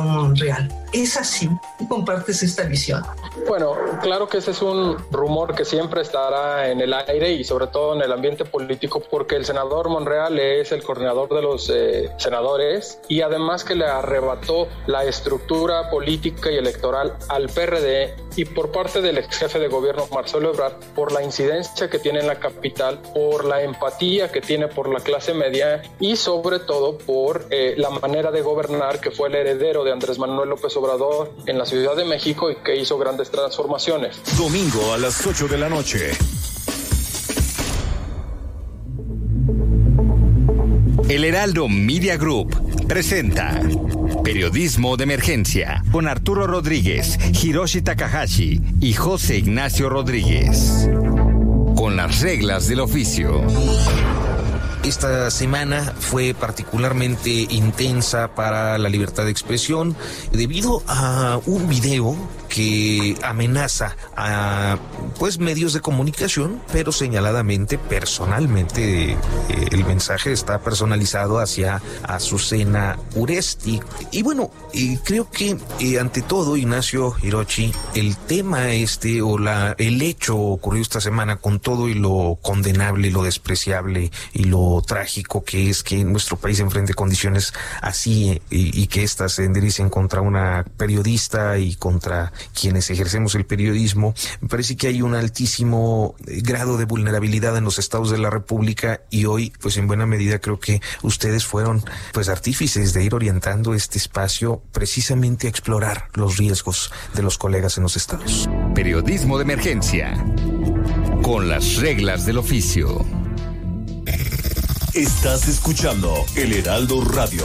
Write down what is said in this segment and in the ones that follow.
Salvador Monreal. ¿Es así? ¿Tú compartes esta visión? Bueno, claro que ese es un rumor que siempre estará en el aire y sobre todo en el ambiente político porque el senador Monreal es el coordinador de los eh, senadores y además que le arrebató la estructura política y electoral al PRD y por parte del ex jefe de gobierno Marcelo Ebrard por la incidencia que tiene en la capital, por la empatía que tiene por la clase media y sobre todo por eh, la manera de gobernar que fue el heredero de Andrés Manuel López Obrador en la Ciudad de México y que hizo grandes transformaciones. Domingo a las 8 de la noche. El Heraldo Media Group presenta Periodismo de Emergencia con Arturo Rodríguez, Hiroshi Takahashi y José Ignacio Rodríguez. Con las reglas del oficio. Esta semana fue particularmente intensa para la libertad de expresión debido a un video que amenaza a pues medios de comunicación, pero señaladamente personalmente eh, el mensaje está personalizado hacia Azucena Uresti. Y bueno, eh, creo que eh, ante todo, Ignacio Hirochi, el tema este o la el hecho ocurrió esta semana con todo y lo condenable, lo despreciable y lo trágico que es que nuestro país enfrente condiciones así y, y que éstas se enderecen contra una periodista y contra quienes ejercemos el periodismo, me parece que hay un altísimo grado de vulnerabilidad en los estados de la República y hoy, pues en buena medida creo que ustedes fueron pues artífices de ir orientando este espacio precisamente a explorar los riesgos de los colegas en los estados. Periodismo de emergencia. Con las reglas del oficio. Estás escuchando El Heraldo Radio.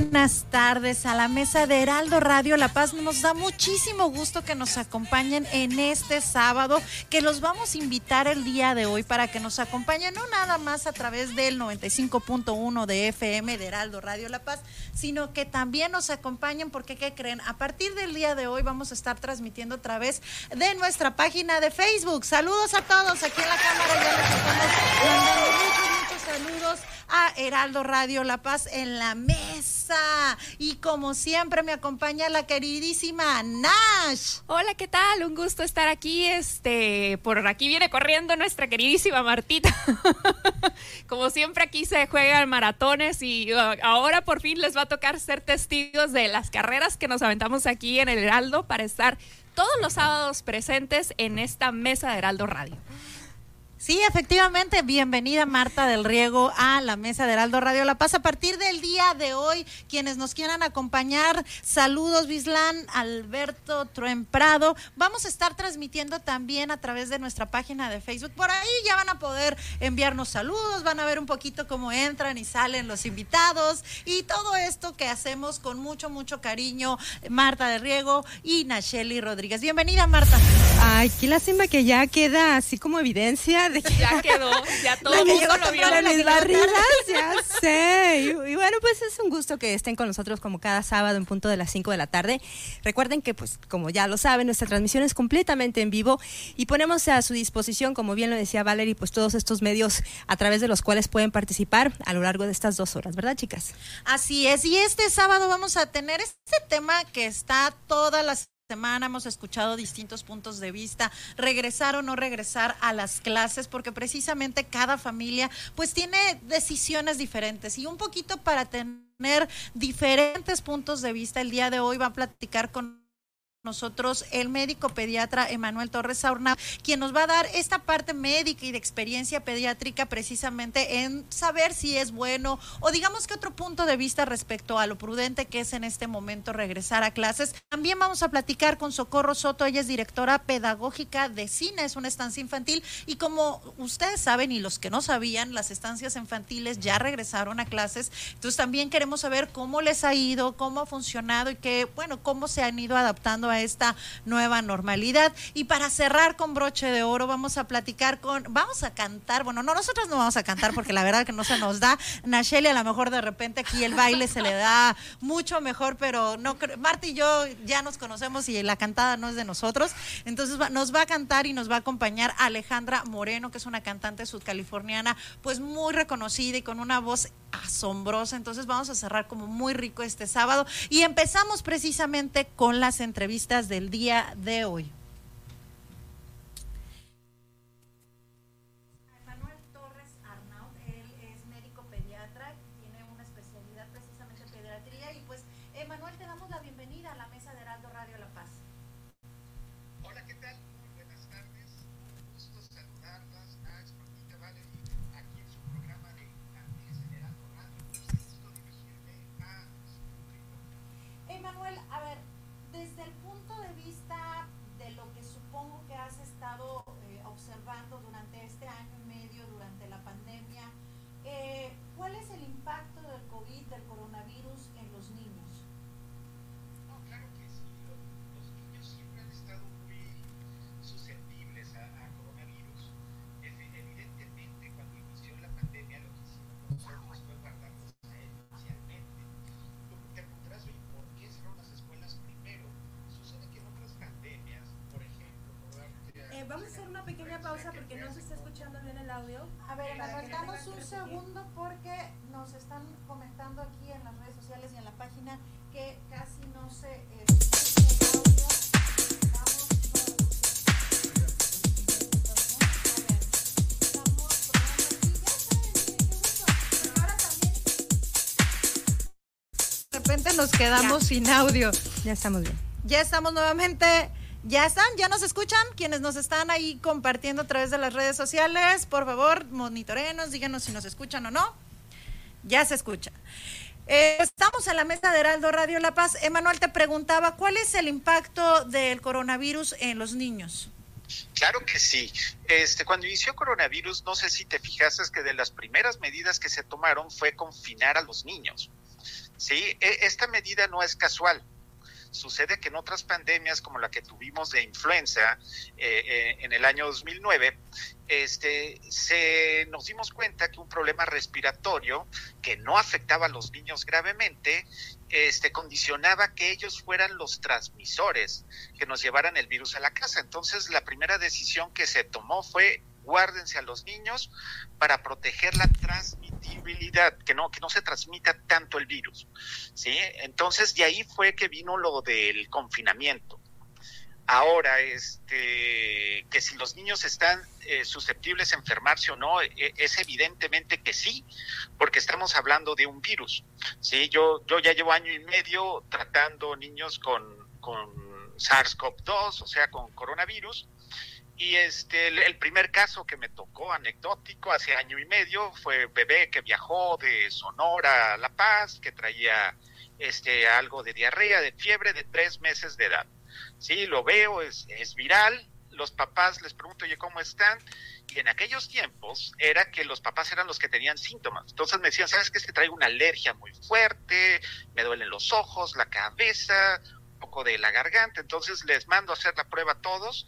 Buenas tardes a la mesa de Heraldo Radio La Paz. Nos da muchísimo gusto que nos acompañen en este sábado, que los vamos a invitar el día de hoy para que nos acompañen no nada más a través del 95.1 de FM de Heraldo Radio La Paz, sino que también nos acompañen porque, ¿qué creen? A partir del día de hoy vamos a estar transmitiendo a través de nuestra página de Facebook. Saludos a todos aquí en la cámara, ya les estamos mandando muchos, muchos saludos a Heraldo Radio La Paz en la mesa. Y como siempre me acompaña la queridísima Nash. Hola, ¿qué tal? Un gusto estar aquí. Este, por aquí viene corriendo nuestra queridísima Martita. como siempre aquí se juegan maratones y uh, ahora por fin les va a tocar ser testigos de las carreras que nos aventamos aquí en el Heraldo para estar todos los sábados presentes en esta mesa de Heraldo Radio. Sí, efectivamente, bienvenida Marta del Riego a la mesa de Heraldo Radio La Paz. A partir del día de hoy, quienes nos quieran acompañar, saludos Bislán, Alberto Truen Prado. Vamos a estar transmitiendo también a través de nuestra página de Facebook. Por ahí ya van a poder enviarnos saludos, van a ver un poquito cómo entran y salen los invitados y todo esto que hacemos con mucho, mucho cariño, Marta del Riego y Nacheli Rodríguez. Bienvenida Marta. Ay, qué lástima que ya queda así como evidencia de que ya quedó, ya todo el mundo lo vio. Mis barridas, ya sé. Y, y, bueno, pues es un gusto que estén con nosotros como cada sábado en punto de las 5 de la tarde. Recuerden que, pues, como ya lo saben, nuestra transmisión es completamente en vivo y ponemos a su disposición, como bien lo decía Valerie, pues todos estos medios a través de los cuales pueden participar a lo largo de estas dos horas, ¿verdad, chicas? Así es. Y este sábado vamos a tener este tema que está todas las semana hemos escuchado distintos puntos de vista, regresar o no regresar a las clases, porque precisamente cada familia pues tiene decisiones diferentes. Y un poquito para tener diferentes puntos de vista, el día de hoy va a platicar con nosotros el médico pediatra Emanuel Torres Saurna, quien nos va a dar esta parte médica y de experiencia pediátrica precisamente en saber si es bueno o digamos que otro punto de vista respecto a lo prudente que es en este momento regresar a clases. También vamos a platicar con Socorro Soto, ella es directora pedagógica de cine, es una estancia infantil y como ustedes saben y los que no sabían, las estancias infantiles ya regresaron a clases, entonces también queremos saber cómo les ha ido, cómo ha funcionado y que, bueno, cómo se han ido adaptando a esta nueva normalidad. Y para cerrar con broche de oro, vamos a platicar con, vamos a cantar, bueno, no, nosotros no vamos a cantar porque la verdad que no se nos da. Nacheli a lo mejor de repente aquí el baile se le da mucho mejor, pero no Marta y yo ya nos conocemos y la cantada no es de nosotros. Entonces nos va a cantar y nos va a acompañar Alejandra Moreno, que es una cantante sudcaliforniana, pues muy reconocida y con una voz asombrosa. Entonces vamos a cerrar como muy rico este sábado y empezamos precisamente con las entrevistas del día de hoy. Una pequeña pausa porque no se está escuchando bien el audio. A ver, aguantamos un segundo porque nos están comentando aquí en las redes sociales y en la página que casi no se escucha el audio. Vamos De repente nos quedamos sin audio. Ya estamos bien. Ya estamos nuevamente ¿Ya están? ¿Ya nos escuchan? Quienes nos están ahí compartiendo a través de las redes sociales, por favor, monitorenos, díganos si nos escuchan o no. Ya se escucha. Eh, estamos en la mesa de Heraldo Radio La Paz. Emanuel te preguntaba, ¿cuál es el impacto del coronavirus en los niños? Claro que sí. Este, cuando inició coronavirus, no sé si te fijaste que de las primeras medidas que se tomaron fue confinar a los niños. Sí, e, esta medida no es casual Sucede que en otras pandemias como la que tuvimos de influenza eh, eh, en el año 2009, este, se, nos dimos cuenta que un problema respiratorio que no afectaba a los niños gravemente, este, condicionaba que ellos fueran los transmisores que nos llevaran el virus a la casa. Entonces, la primera decisión que se tomó fue guárdense a los niños para proteger la transmitibilidad, que no, que no se transmita tanto el virus. ¿sí? Entonces, de ahí fue que vino lo del confinamiento. Ahora, este, que si los niños están eh, susceptibles a enfermarse o no, e, es evidentemente que sí, porque estamos hablando de un virus. Sí, yo, yo ya llevo año y medio tratando niños con, con SARS-CoV-2, o sea, con coronavirus, y este, el, primer caso que me tocó anecdótico hace año y medio fue bebé que viajó de Sonora a La Paz, que traía este, algo de diarrea, de fiebre de tres meses de edad. Sí, lo veo, es, es viral. Los papás les pregunto, oye, ¿cómo están? Y en aquellos tiempos era que los papás eran los que tenían síntomas. Entonces me decían, ¿sabes qué? Es que traigo una alergia muy fuerte, me duelen los ojos, la cabeza, un poco de la garganta. Entonces les mando a hacer la prueba a todos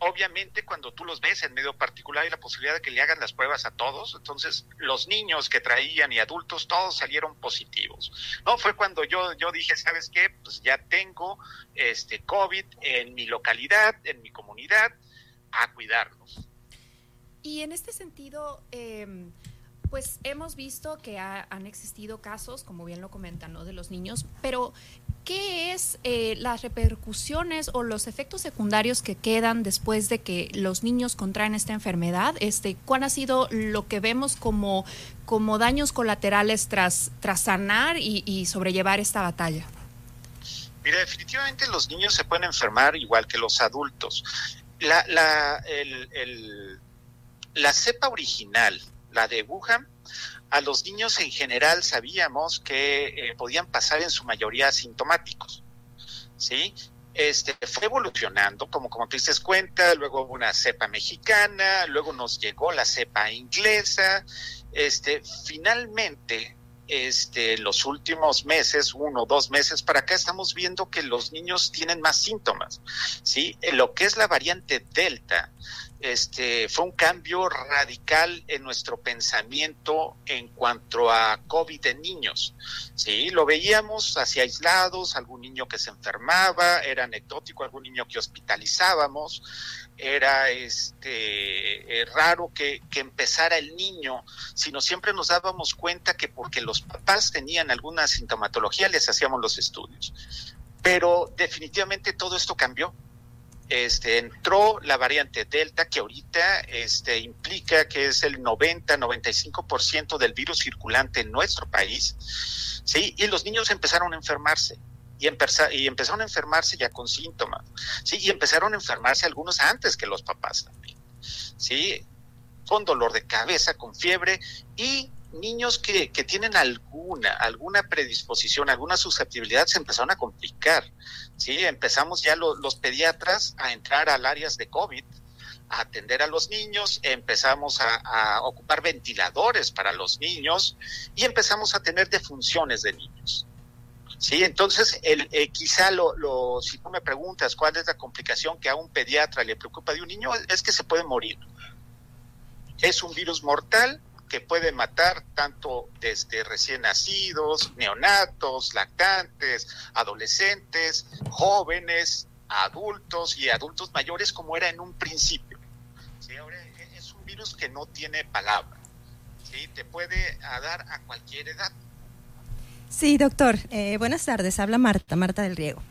obviamente cuando tú los ves en medio particular hay la posibilidad de que le hagan las pruebas a todos, entonces los niños que traían y adultos todos salieron positivos. No fue cuando yo yo dije, ¿sabes qué? Pues ya tengo este COVID en mi localidad, en mi comunidad, a cuidarlos. Y en este sentido, eh, pues hemos visto que han existido casos, como bien lo comentan, ¿no? de los niños, pero ¿qué es eh, las repercusiones o los efectos secundarios que quedan después de que los niños contraen esta enfermedad? Este, ¿Cuál ha sido lo que vemos como, como daños colaterales tras, tras sanar y, y sobrellevar esta batalla? Mira, definitivamente los niños se pueden enfermar igual que los adultos. La, la, el, la cepa original, la de Wuhan, a los niños en general sabíamos que eh, podían pasar en su mayoría asintomáticos. ¿Sí? Este, fue evolucionando, como, como te dices cuenta, luego hubo una cepa mexicana, luego nos llegó la cepa inglesa, este, finalmente este, los últimos meses, uno dos meses para acá, estamos viendo que los niños tienen más síntomas. ¿sí? Lo que es la variante Delta, este, fue un cambio radical en nuestro pensamiento en cuanto a COVID en niños. Sí, lo veíamos hacia aislados, algún niño que se enfermaba, era anecdótico, algún niño que hospitalizábamos, era este eh, raro que, que empezara el niño, sino siempre nos dábamos cuenta que porque los papás tenían alguna sintomatología les hacíamos los estudios. Pero definitivamente todo esto cambió este, entró la variante Delta, que ahorita este, implica que es el 90-95% del virus circulante en nuestro país, ¿sí? Y los niños empezaron a enfermarse. Y, empezaron a enfermarse ya con síntomas, ¿sí? Y empezaron a enfermarse algunos antes que los papás también, ¿sí? Con dolor de cabeza, con fiebre y niños que, que, tienen alguna, alguna predisposición, alguna susceptibilidad, se empezaron a complicar. ¿sí? Empezamos ya los pediatras a entrar al áreas de COVID, a atender a los niños, empezamos a, ocupar ventiladores para los niños y empezamos a tener defunciones de niños. Sí, entonces, el, eh, quizá lo, lo, si tú me preguntas cuál es la complicación que a un pediatra le preocupa de un niño, es que se puede morir. Es un virus mortal, que puede matar tanto desde recién nacidos, neonatos, lactantes, adolescentes, jóvenes, adultos y adultos mayores como era en un principio. ¿Sí? Ahora es un virus que no tiene palabra. ¿sí? Te puede dar a cualquier edad. Sí, doctor. Eh, buenas tardes. Habla Marta, Marta del Riego.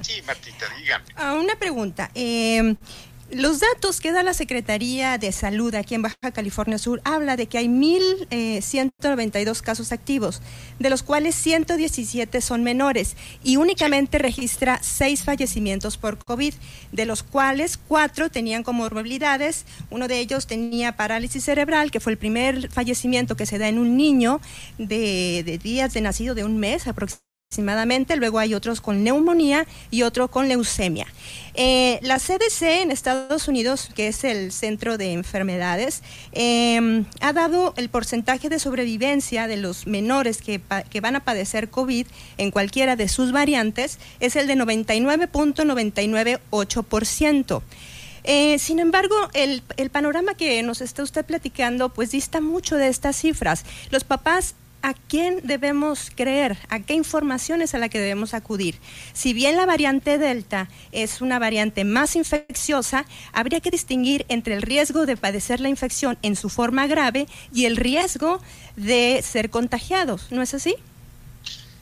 Sí, Martita, dígame. Ah, una pregunta. Eh, los datos que da la Secretaría de Salud aquí en Baja California Sur habla de que hay 1.192 eh, casos activos, de los cuales 117 son menores y únicamente registra seis fallecimientos por COVID, de los cuales cuatro tenían comorbilidades. Uno de ellos tenía parálisis cerebral, que fue el primer fallecimiento que se da en un niño de, de días de nacido de un mes aproximadamente aproximadamente, luego hay otros con neumonía y otro con leucemia. Eh, la CDC en Estados Unidos, que es el Centro de Enfermedades, em, ha dado el porcentaje de sobrevivencia de los menores que, van a padecer COVID en cualquiera de sus variantes, es el de 99.998%. Eh, sin embargo, el, el, panorama que nos está usted platicando, pues dista mucho de estas cifras. Los papás a quién debemos creer, a qué información es a la que debemos acudir. Si bien la variante Delta es una variante más infecciosa, habría que distinguir entre el riesgo de padecer la infección en su forma grave y el riesgo de ser contagiados, ¿no es así?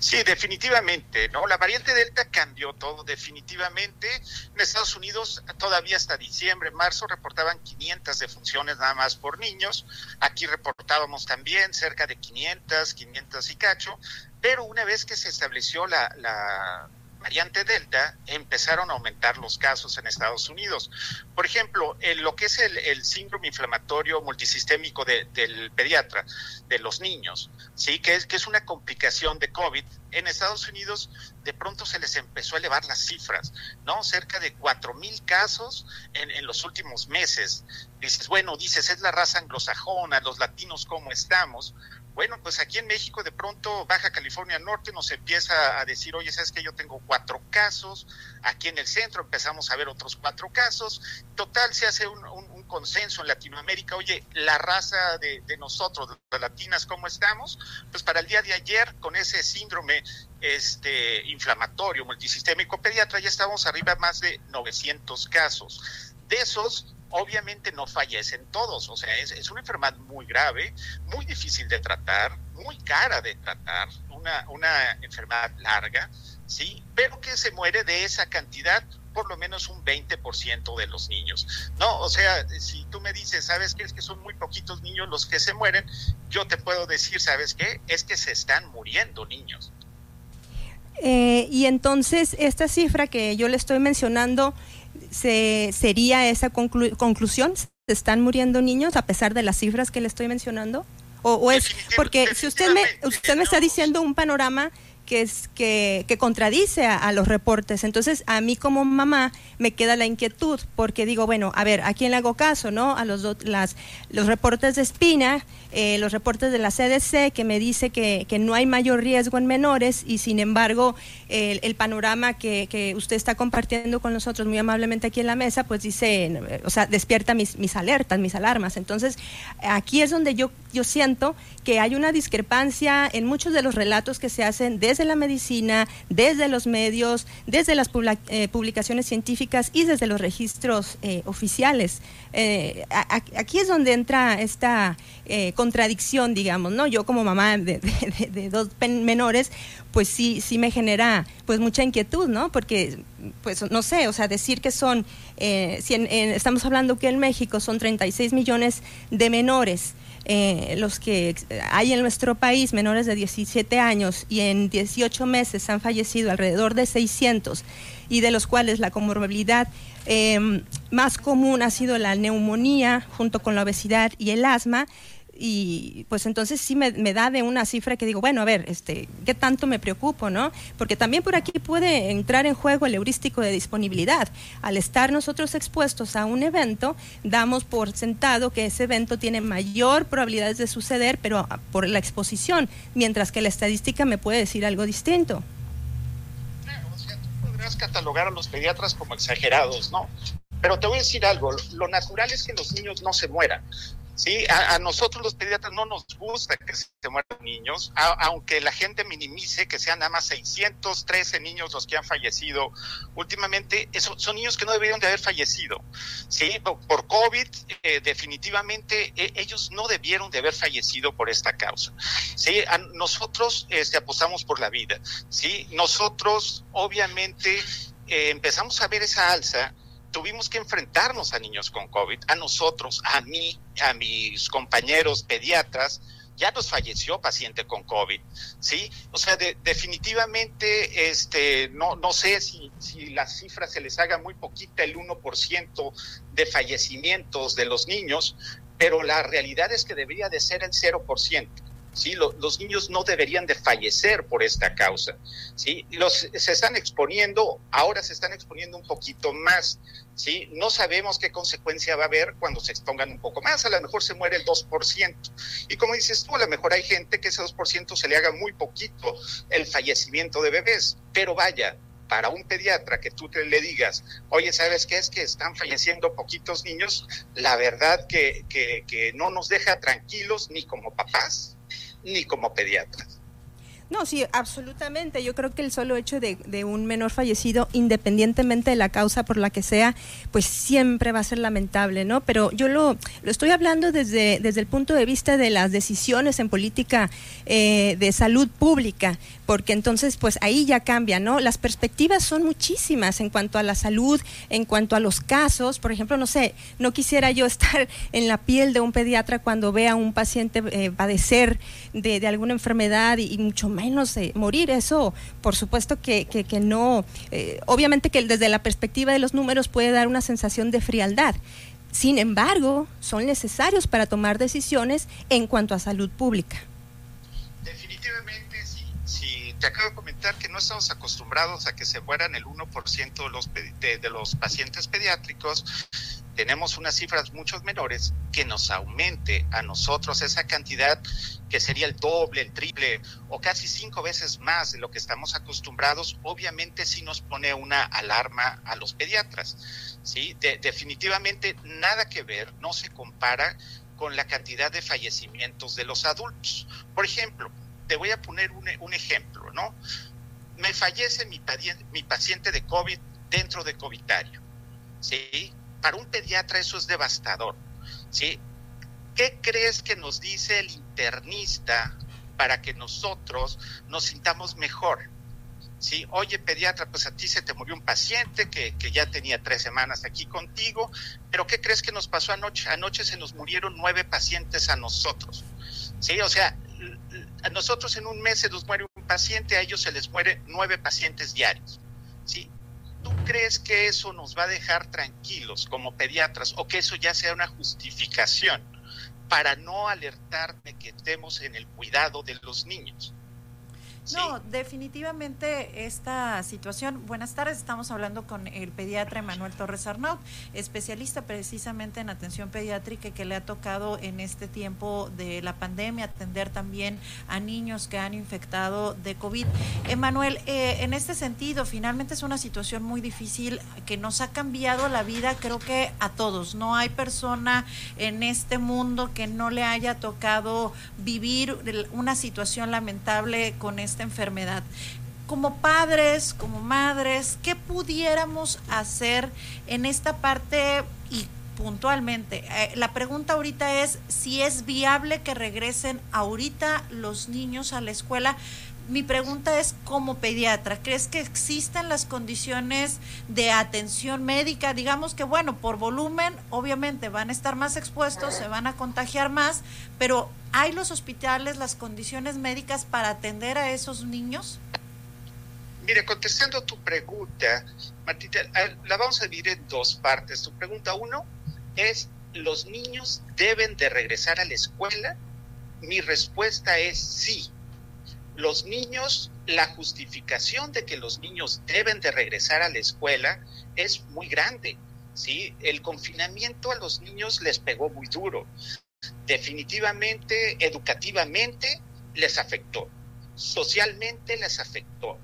Sí, definitivamente, ¿no? La variante Delta cambió todo, definitivamente. En Estados Unidos, todavía hasta diciembre, marzo, reportaban 500 defunciones nada más por niños. Aquí reportábamos también cerca de 500, 500 y cacho. Pero una vez que se estableció la, la variante Delta, empezaron a aumentar los casos en Estados Unidos. Por ejemplo, en lo que es el, síndrome inflamatorio multisistémico del pediatra, de los niños, ¿sí? Que es, que es una complicación de COVID. En Estados Unidos, de pronto se les empezó a elevar las cifras, ¿no? Cerca de cuatro mil casos en, en los últimos meses. Dices, bueno, dices, es la raza anglosajona, los latinos, ¿cómo estamos? Bueno, pues aquí en México de pronto Baja California Norte nos empieza a decir, oye, sabes que yo tengo cuatro casos, aquí en el centro empezamos a ver otros cuatro casos, total se hace un, consenso en Latinoamérica, oye, la raza de, nosotros, las latinas, ¿cómo estamos? Pues para el día de ayer, con ese síndrome este, inflamatorio multisistémico pediatra, ya estamos arriba más de 900 casos. De esos, obviamente no fallecen todos, o sea, es, una enfermedad muy grave, muy difícil de tratar, muy cara de tratar, una, una enfermedad larga, ¿sí? Pero que se muere de esa cantidad por lo menos un 20% de los niños. No, o sea, si tú me dices, ¿sabes qué? Es que son muy poquitos niños los que se mueren, yo te puedo decir, ¿sabes qué? Es que se están muriendo niños. Eh, y entonces esta cifra que yo le estoy mencionando se, sería esa conclusión. ¿Se están muriendo niños a pesar de las cifras que le estoy mencionando? O, o es porque si usted me usted me está diciendo un panorama que, contradice a, los reportes. Entonces, a mí como mamá me queda la inquietud, porque digo, bueno, a ver, ¿a quién le hago caso, no? A los, las, los reportes de espina, eh, los reportes de la CDC, que me dice que, no hay mayor riesgo en menores, y sin embargo, el, panorama que, usted está compartiendo con nosotros muy amablemente aquí en la mesa, pues dice, o sea, despierta mis alertas, mis alarmas. Entonces, aquí es donde yo, yo siento que hay una discrepancia en muchos de los relatos que se hacen desde la medicina, desde los medios, desde las eh, publicaciones científicas y desde los registros eh, oficiales. Eh, aquí es donde entra esta contradicción, digamos, ¿no? Yo como mamá de, dos menores, pues sí, sí me genera pues mucha inquietud, ¿no? Porque, pues no sé, o sea, decir que son, si estamos hablando que en México son 36 millones de menores, eh, los que hay en nuestro país menores de 17 años y en 18 meses han fallecido alrededor de 600 y de los cuales la comorbilidad em, más común ha sido la neumonía junto con la obesidad y el asma y pues entonces sí me, da de una cifra que digo, bueno, a ver, este, ¿qué tanto me preocupo, no? Porque también por aquí puede entrar en juego el heurístico de disponibilidad. Al estar nosotros expuestos a un evento, damos por sentado que ese evento tiene mayor probabilidades de suceder, pero por la exposición, mientras que la estadística me puede decir algo distinto. o sea, tú podrás catalogar a los pediatras como exagerados, ¿no? Pero te voy a decir algo, lo natural es que los niños no se mueran. Sí, a, nosotros los pediatras no nos gusta que se mueran niños, aunque la gente minimice que sean nada más 613 niños los que han fallecido últimamente, eso, son niños que no deberían de haber fallecido. Sí, por, COVID, eh, definitivamente e, ellos no debieron de haber fallecido por esta causa. Sí, nosotros este, apostamos por la vida. Sí, nosotros obviamente eh, empezamos a ver esa alza tuvimos que enfrentarnos a niños con COVID, a nosotros, a mí, a mis compañeros pediatras, ya nos falleció paciente con COVID, ¿sí? O sea, definitivamente, este, no, no sé si, si las cifras se les haga muy poquita, el 1% de fallecimientos de los niños, pero la realidad es que debería de ser el 0%. Los niños no deberían de fallecer por esta causa. Los, se están exponiendo, ahora se están exponiendo un poquito más. No sabemos qué consecuencia va a haber cuando se expongan un poco más, a lo mejor se muere el 2%. Y como dices tú, a lo mejor hay gente que ese 2% se le haga muy poquito el fallecimiento de bebés, pero vaya, para un pediatra que tú te le digas, oye, ¿sabes qué es que están falleciendo poquitos niños? La verdad que, que no nos deja tranquilos ni como papás, ni como pediatras. No, sí, absolutamente. Yo creo que el solo hecho de, un menor fallecido, independientemente de la causa por la que sea, pues siempre va a ser lamentable, ¿no? Pero yo lo, lo estoy hablando desde, desde el punto de vista de las decisiones en política eh, de salud pública, porque entonces, pues ahí ya cambia, ¿no? Las perspectivas son muchísimas en cuanto a la salud, en cuanto a los casos. Por ejemplo, no sé, no quisiera yo estar en la piel de un pediatra cuando vea a un paciente eh, padecer de, alguna enfermedad y mucho más menos morir. Eso, por supuesto que, que, no, eh, obviamente que desde la perspectiva de los números puede dar una sensación de frialdad. Sin embargo, son necesarios para tomar decisiones en cuanto a salud pública. Definitivamente, te acabo de comentar que no estamos acostumbrados a que se mueran el 1% de los, de los pacientes pediátricos, tenemos unas cifras mucho menores, que nos aumente a nosotros esa cantidad que sería el doble, el triple o casi cinco veces más de lo que estamos acostumbrados, obviamente sí nos pone una alarma a los pediatras. ¿sí? definitivamente nada que ver, no se compara con la cantidad de fallecimientos de los adultos. Por ejemplo, te voy a poner un, ejemplo, ¿no? Me fallece mi, mi paciente de COVID dentro de Covitario, ¿sí? para un pediatra eso es devastador. ¿sí? ¿Qué crees que nos dice el internista para que nosotros nos sintamos mejor? ¿Sí? Oye, pediatra, pues a ti se te murió un paciente que, que, ya tenía tres semanas aquí contigo, pero ¿qué crees que nos pasó anoche? Anoche se nos murieron nueve pacientes a nosotros. ¿Sí? O sea, a nosotros en un mes se nos muere un paciente, a ellos se les mueren nueve pacientes diarios. ¿sí? ¿Tú crees que eso nos va a dejar tranquilos como pediatras o que eso ya sea una justificación para no alertar de que estemos en el cuidado de los niños? No, definitivamente esta situación. Buenas tardes, estamos hablando con el pediatra Manuel Torres Arnaud, especialista precisamente en atención pediátrica que le ha tocado en este tiempo de la pandemia atender también a niños que han infectado de COVID. Emanuel, eh, en este sentido, finalmente es una situación muy difícil que nos ha cambiado la vida, creo que a todos. No hay persona en este mundo que no le haya tocado vivir una situación lamentable con este enfermedad. Como padres, como madres, ¿qué pudiéramos hacer en esta parte y puntualmente? Eh, la pregunta ahorita es si es viable que regresen ahorita los niños a la escuela mi pregunta es como pediatra, ¿crees que existen las condiciones de atención médica? Digamos que, bueno, por volumen, obviamente van a estar más expuestos, se van a contagiar más, pero ¿hay los hospitales, las condiciones médicas para atender a esos niños? Mire, contestando tu pregunta, Martita, la vamos a dividir en dos partes. Tu pregunta uno es, ¿los niños deben de regresar a la escuela? Mi respuesta es sí los niños, la justificación de que los niños deben de regresar a la escuela es muy grande. ¿sí? El confinamiento a los niños les pegó muy duro. Definitivamente, educativamente les afectó. Socialmente les afectó.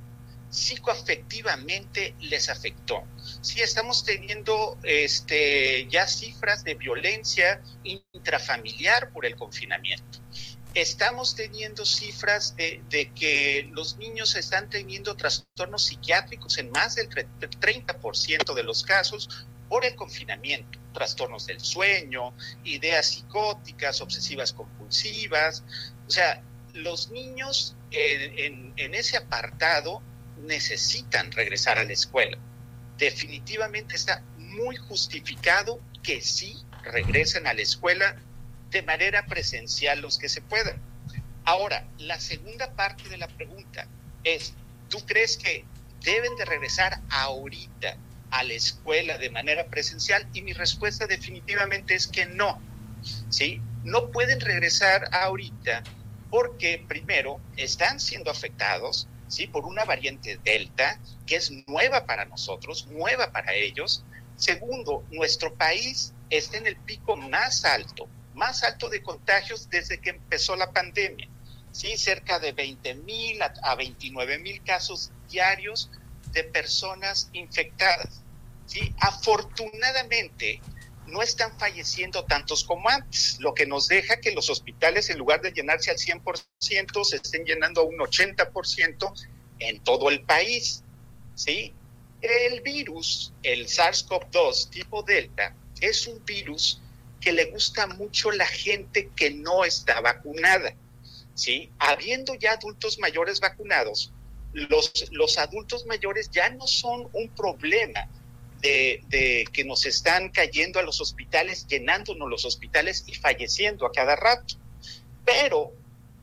Psicoafectivamente les afectó. Sí, estamos teniendo este, ya cifras de violencia intrafamiliar por el confinamiento estamos teniendo cifras de, que los niños están teniendo trastornos psiquiátricos en más del 30% de los casos por el confinamiento, trastornos del sueño, ideas psicóticas, obsesivas compulsivas. O sea, los niños en, ese apartado necesitan regresar a la escuela. Definitivamente está muy justificado que sí regresen a la escuela de manera presencial los que se puedan. Ahora, la segunda parte de la pregunta es, ¿tú crees que deben de regresar ahorita a la escuela de manera presencial? Y mi respuesta definitivamente es que no. ¿Sí? No pueden regresar ahorita porque primero están siendo afectados ¿sí? por una variante Delta que es nueva para nosotros, nueva para ellos. Segundo, nuestro país está en el pico más alto más alto de contagios desde que empezó la pandemia. Cerca de 20 mil a, 29 mil casos diarios de personas infectadas. ¿sí? Afortunadamente, no están falleciendo tantos como antes, lo que nos deja que los hospitales, en lugar de llenarse al 100%, se estén llenando a un 80% en todo el país. ¿sí? El virus, el SARS-CoV-2 tipo Delta, es un virus que le gusta mucho la gente que no está vacunada. ¿sí? Habiendo ya adultos mayores vacunados, los, los adultos mayores ya no son un problema de, de, que nos están cayendo a los hospitales, llenándonos los hospitales y falleciendo a cada rato. Pero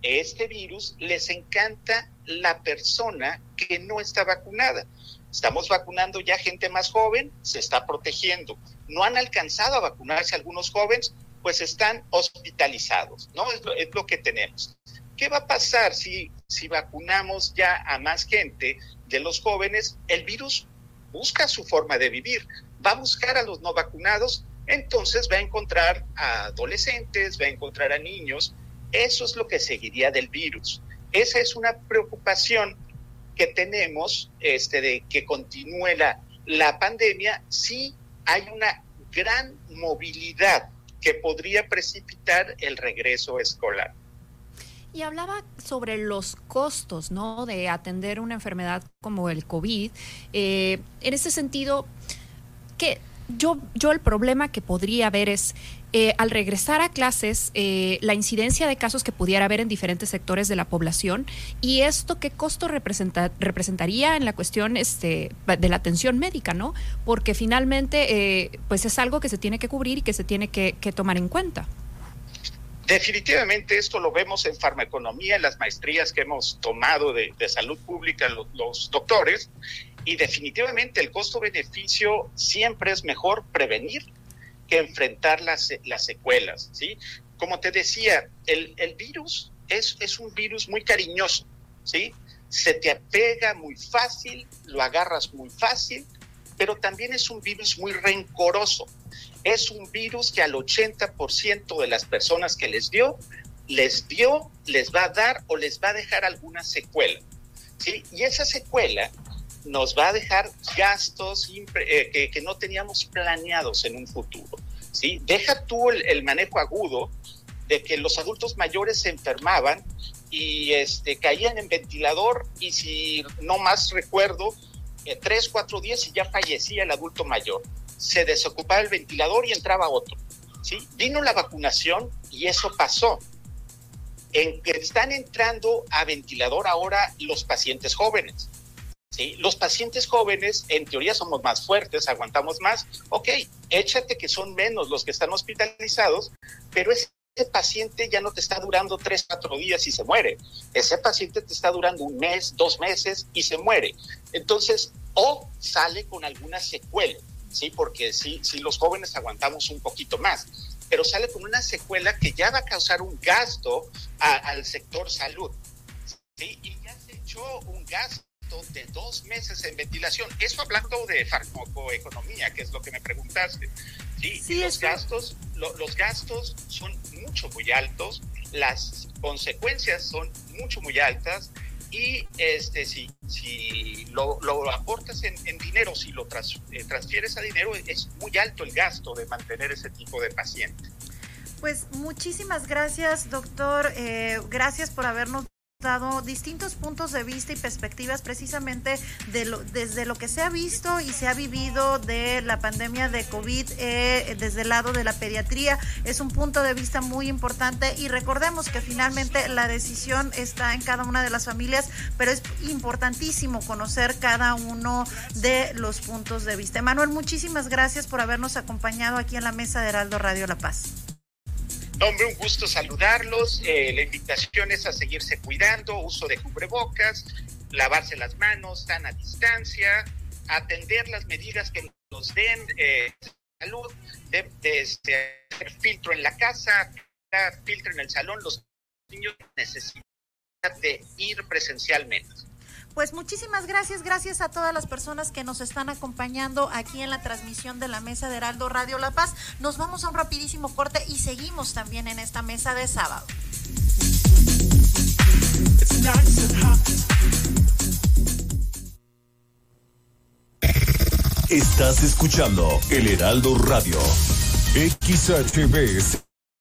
este virus les encanta la persona que no está vacunada. Estamos vacunando ya gente más joven, se está protegiendo. No han alcanzado a vacunarse algunos jóvenes, pues están hospitalizados, ¿no? Es lo, que tenemos. ¿Qué va a pasar si, si vacunamos ya a más gente de los jóvenes? El virus busca su forma de vivir, va a buscar a los no vacunados, entonces va a encontrar a adolescentes, va a encontrar a niños. Eso es lo que seguiría del virus. Esa es una preocupación que tenemos este, de que continúe la, la pandemia, sí hay una gran movilidad que podría precipitar el regreso escolar. Y hablaba sobre los costos, ¿no? De atender una enfermedad como el COVID. Eh, en ese sentido, que yo, yo el problema que podría haber es eh, al regresar a clases, eh, la incidencia de casos que pudiera haber en diferentes sectores de la población y esto qué costo representa, representaría en la cuestión este, de la atención médica, ¿no? Porque finalmente, eh, pues es algo que se tiene que cubrir y que se tiene que, tomar en cuenta. Definitivamente esto lo vemos en farmaconomía, en las maestrías que hemos tomado de, salud pública los, doctores, y definitivamente el costo-beneficio siempre es mejor prevenir que enfrentar las, las secuelas, ¿sí? Como te decía, el, virus es, es un virus muy cariñoso, ¿sí? Se te apega muy fácil, lo agarras muy fácil, pero también es un virus muy rencoroso es un virus que al 80% de las personas que les dio, les dio, les va a dar o les va a dejar alguna secuela. ¿sí? Y esa secuela nos va a dejar gastos eh, que, no teníamos planeados en un futuro. ¿sí? Deja tú el, manejo agudo de que los adultos mayores se enfermaban y este, caían en ventilador y si no más recuerdo, eh, tres, cuatro días y ya fallecía el adulto mayor se desocupaba el ventilador y entraba otro. ¿sí? Vino la vacunación y eso pasó. En que están entrando a ventilador ahora los pacientes jóvenes. ¿sí? Los pacientes jóvenes, en teoría, somos más fuertes, aguantamos más. Ok, échate que son menos los que están hospitalizados, pero ese paciente ya no te está durando tres, cuatro días y se muere. Ese paciente te está durando un mes, dos meses y se muere. Entonces, o sale con alguna secuela. ¿Sí? Porque sí, sí, los jóvenes aguantamos un poquito más, pero sale con una secuela que ya va a causar un gasto al sector salud, ¿sí? Y ya se echó un gasto de dos meses en ventilación. Eso hablando de farmacoeconomía, que es lo que me preguntaste. Sí, los gastos, los gastos son mucho, muy altos, las consecuencias son mucho, muy altas y este si, si lo, aportas en, dinero, si lo eh, transfieres a dinero, es muy alto el gasto de mantener ese tipo de paciente. Pues muchísimas gracias, doctor. Eh, gracias por habernos dado distintos puntos de vista y perspectivas precisamente de lo, desde lo que se ha visto y se ha vivido de la pandemia de COVID eh, desde el lado de la pediatría. Es un punto de vista muy importante y recordemos que finalmente la decisión está en cada una de las familias, pero es importantísimo conocer cada uno de los puntos de vista. Manuel, muchísimas gracias por habernos acompañado aquí en la mesa de Heraldo Radio La Paz. Hombre, un gusto saludarlos. Eh, la invitación es a seguirse cuidando, uso de cubrebocas, lavarse las manos, a distancia, atender las medidas que nos den eh, salud, de, este, filtro en la casa, filtro en el salón. Los niños necesitan de ir presencialmente. Pues muchísimas gracias, gracias a todas las personas que nos están acompañando aquí en la transmisión de la mesa de Heraldo Radio La Paz. Nos vamos a un rapidísimo corte y seguimos también en esta mesa de sábado. Estás escuchando el Heraldo Radio. XHB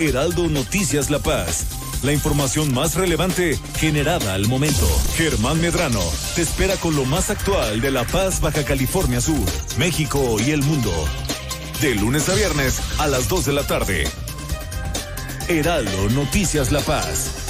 Heraldo Noticias La Paz. La información más relevante generada al momento. Germán Medrano te espera con lo más actual de La Paz, Baja California Sur, México y el mundo. De lunes a viernes a las 2 de la tarde. Heraldo Noticias La Paz.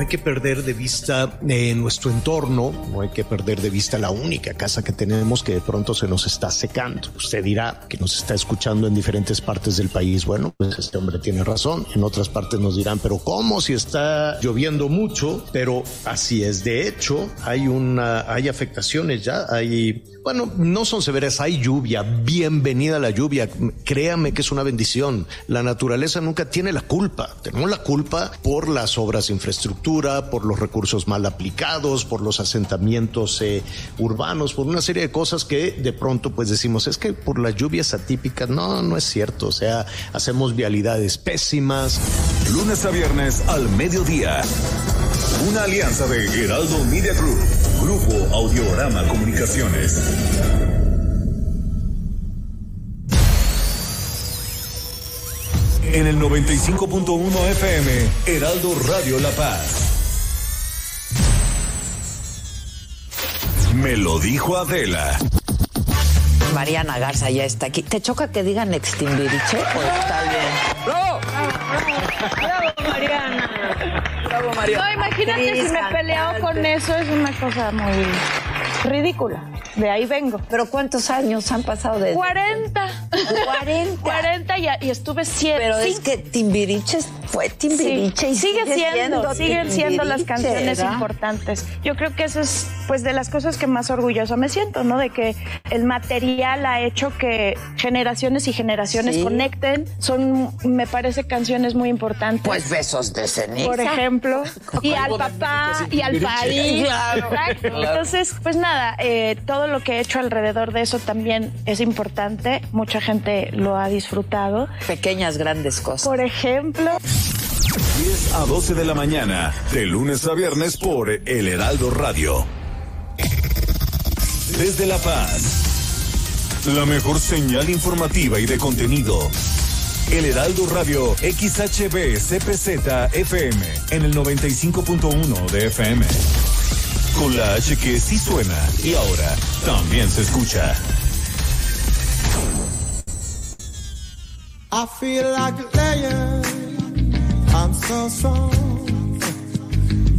Hay que perder de vista eh, nuestro entorno, no hay que perder de vista la única casa que tenemos que de pronto se nos está secando. Usted dirá que nos está escuchando en diferentes partes del país. Bueno, pues este hombre tiene razón. En otras partes nos dirán, pero ¿cómo si está lloviendo mucho? Pero así es. De hecho, hay una, hay afectaciones ya, hay bueno, no son severas, hay lluvia, bienvenida la lluvia, créame que es una bendición. La naturaleza nunca tiene la culpa, tenemos la culpa por las obras de infraestructura, por los recursos mal aplicados, por los asentamientos eh, urbanos, por una serie de cosas que de pronto pues decimos, es que por las lluvias atípicas, no, no es cierto, o sea, hacemos vialidades pésimas. Lunes a viernes al mediodía. Una alianza de Heraldo Media Group, Grupo Audiorama Comunicaciones. En el 95.1 FM, Heraldo Radio La Paz. Me lo dijo Adela. Mariana Garza ya está aquí. ¿Te choca que digan extimbiriche? Pues está bien. ¡Bravo! ¡Bravo, Mariana! ¡Bravo, Mariana! No, imagínate si me he peleado con eso, es una cosa muy ridícula. De ahí vengo. ¿Pero cuántos años han pasado de 40. 40. 40 y, y estuve siete. Pero es que Timbiriche fue Timbiriche Sí, y sigue, siendo, siguen siendo las canciones ¿verdad? importantes. Yo creo que eso es pues de las cosas que más orgullosa me siento, ¿no? De que el material ha hecho que generaciones y generaciones Sí. conecten. Son, me parece, canciones muy importantes. Pues besos de ceniza. por ejemplo, y al papá y al país. Claro. Entonces, pues nada, eh, todo lo que he hecho alrededor de eso también es importante. Mucha gente lo ha disfrutado. Pequeñas, grandes cosas. Por ejemplo, 10 a 12 de la mañana, de lunes a viernes por El Heraldo Radio. Desde La Paz, la mejor señal informativa y de contenido. El Heraldo Radio XHB CPZ FM en el 95.1 de FM. Con la H que sí suena y ahora también se escucha. I feel like a lion. I'm so strong.